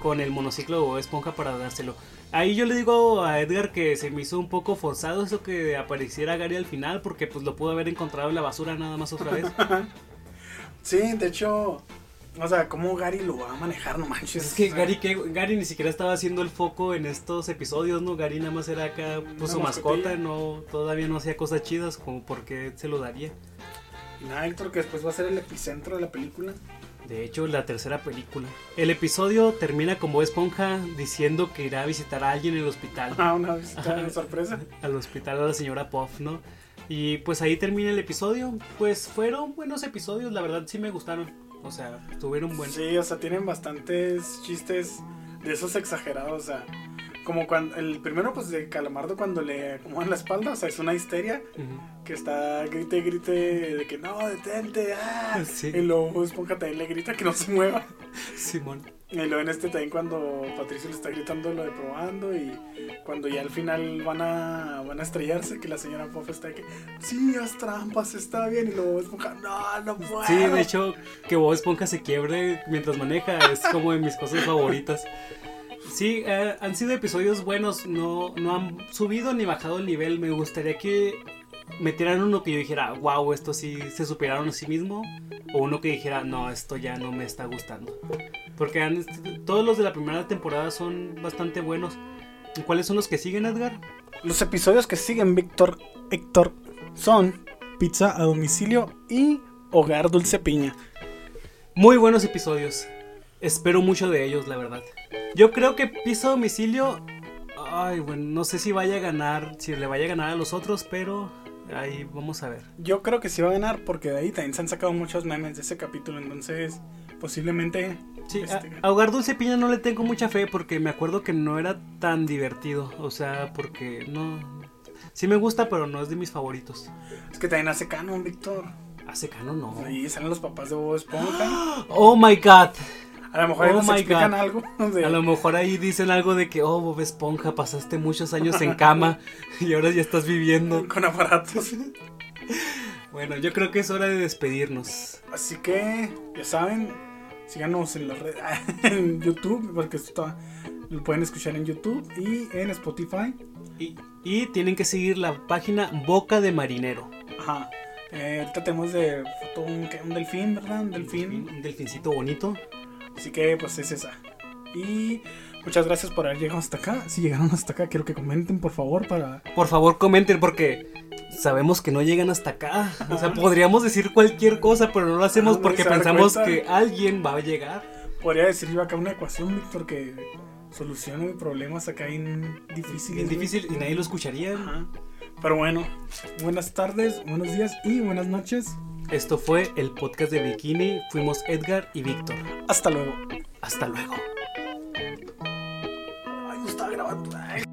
con el monociclo de Bob Esponja para dárselo. Ahí yo le digo a Edgar que se me hizo un poco forzado eso que apareciera Gary al final porque pues lo pudo haber encontrado en la basura nada más otra vez. [laughs] Sí, de hecho, o sea, ¿cómo Gary lo va a manejar? No manches. Es que O sea, Gary, que Gary ni siquiera estaba haciendo el foco en estos episodios, ¿no? Gary nada más era acá pues, su mascota, no, todavía no hacía cosas chidas, como porque se lo daría. y nada, Héctor, que después va a ser el epicentro de la película. De hecho, la tercera película. El episodio termina con Bob Esponja diciendo que irá a visitar a alguien en el hospital. Ah, una visita de sorpresa. [laughs] Al hospital a la señora Puff, ¿no? Y pues ahí termina el episodio. Pues fueron buenos episodios, la verdad sí me gustaron. O sea, estuvieron buenos. Sí, o sea, tienen bastantes chistes de esos exagerados, o sea, como cuando el primero pues de Calamardo cuando le acomodan la espalda, o sea, es una histeria Ujú. que está grite grite de que no, detente, ah. [laughs] Sí. Y luego Esponja también le grita que no se mueva. [laughs] Simón. Y luego en este también cuando Patricio le está gritando lo de probando y cuando ya al final van a van a estrellarse que la señora Puff está de que sí, haz trampas, está bien y luego Esponja, no, no puedo. Sí, de hecho, que Bob Esponja se quiebre mientras maneja es como de mis cosas favoritas. [laughs] Sí, eh, han sido episodios buenos, no, no han subido ni bajado el nivel. Me gustaría que metieran uno que yo dijera, wow, esto sí se superaron a sí mismo. O uno que dijera, no, esto ya no me está gustando. Porque han- todos los de la primera temporada son bastante buenos. ¿Y ¿Cuáles son los que siguen, Edgar? Los episodios que siguen Víctor Héctor son Pizza a domicilio y Hogar Dulce Piña. Muy buenos episodios. Espero mucho de ellos, la verdad. Yo creo que Pisa a Domicilio. Ay, bueno, no sé si vaya a ganar, si le vaya a ganar a los otros, pero ahí vamos a ver. Yo creo que sí va a ganar porque de ahí también se han sacado muchos memes de ese capítulo, entonces posiblemente... Sí, este, a, a Hogar Dulce Piña no le tengo mucha fe porque me acuerdo que no era tan divertido. O sea, porque no. Sí me gusta, pero no es de mis favoritos. es que también hace canon, Víctor. Hace cano no. Ahí salen los papás de Bob Esponja. [gasps] Oh my god. A lo mejor ahí Oh my explican algo. [laughs] de- A lo mejor ahí dicen algo de que, oh, Bob Esponja, pasaste muchos años en cama y ahora ya estás viviendo. [laughs] Con aparatos. Bueno, yo creo que es hora de despedirnos. Así que, ya saben, síganos en las redes, [laughs] en YouTube, porque esto está- lo pueden escuchar en YouTube y en Spotify. Y, y tienen que seguir la página Boca de Marinero. Ajá. Eh, ahorita tenemos de foto un, un delfín, ¿verdad? Un delfín. Un delfincito bonito. Así que, pues es esa. Y muchas gracias por haber llegado hasta acá. Si llegaron hasta acá, quiero que comenten, por favor, para... Por favor, comenten porque sabemos que no llegan hasta acá. O sea, podríamos decir cualquier cosa, pero no lo hacemos Ah, porque pensamos que alguien va a llegar. Podría decir yo acá una ecuación, Víctor, que solucione problemas acá en difíciles. Bien difícil y nadie lo escucharía. Ajá. Pero bueno, buenas tardes, buenos días y buenas noches. Esto fue el podcast de Bikini. Fuimos Edgar y Víctor. Hasta luego. Hasta luego. Ay, no estaba grabando. Ay.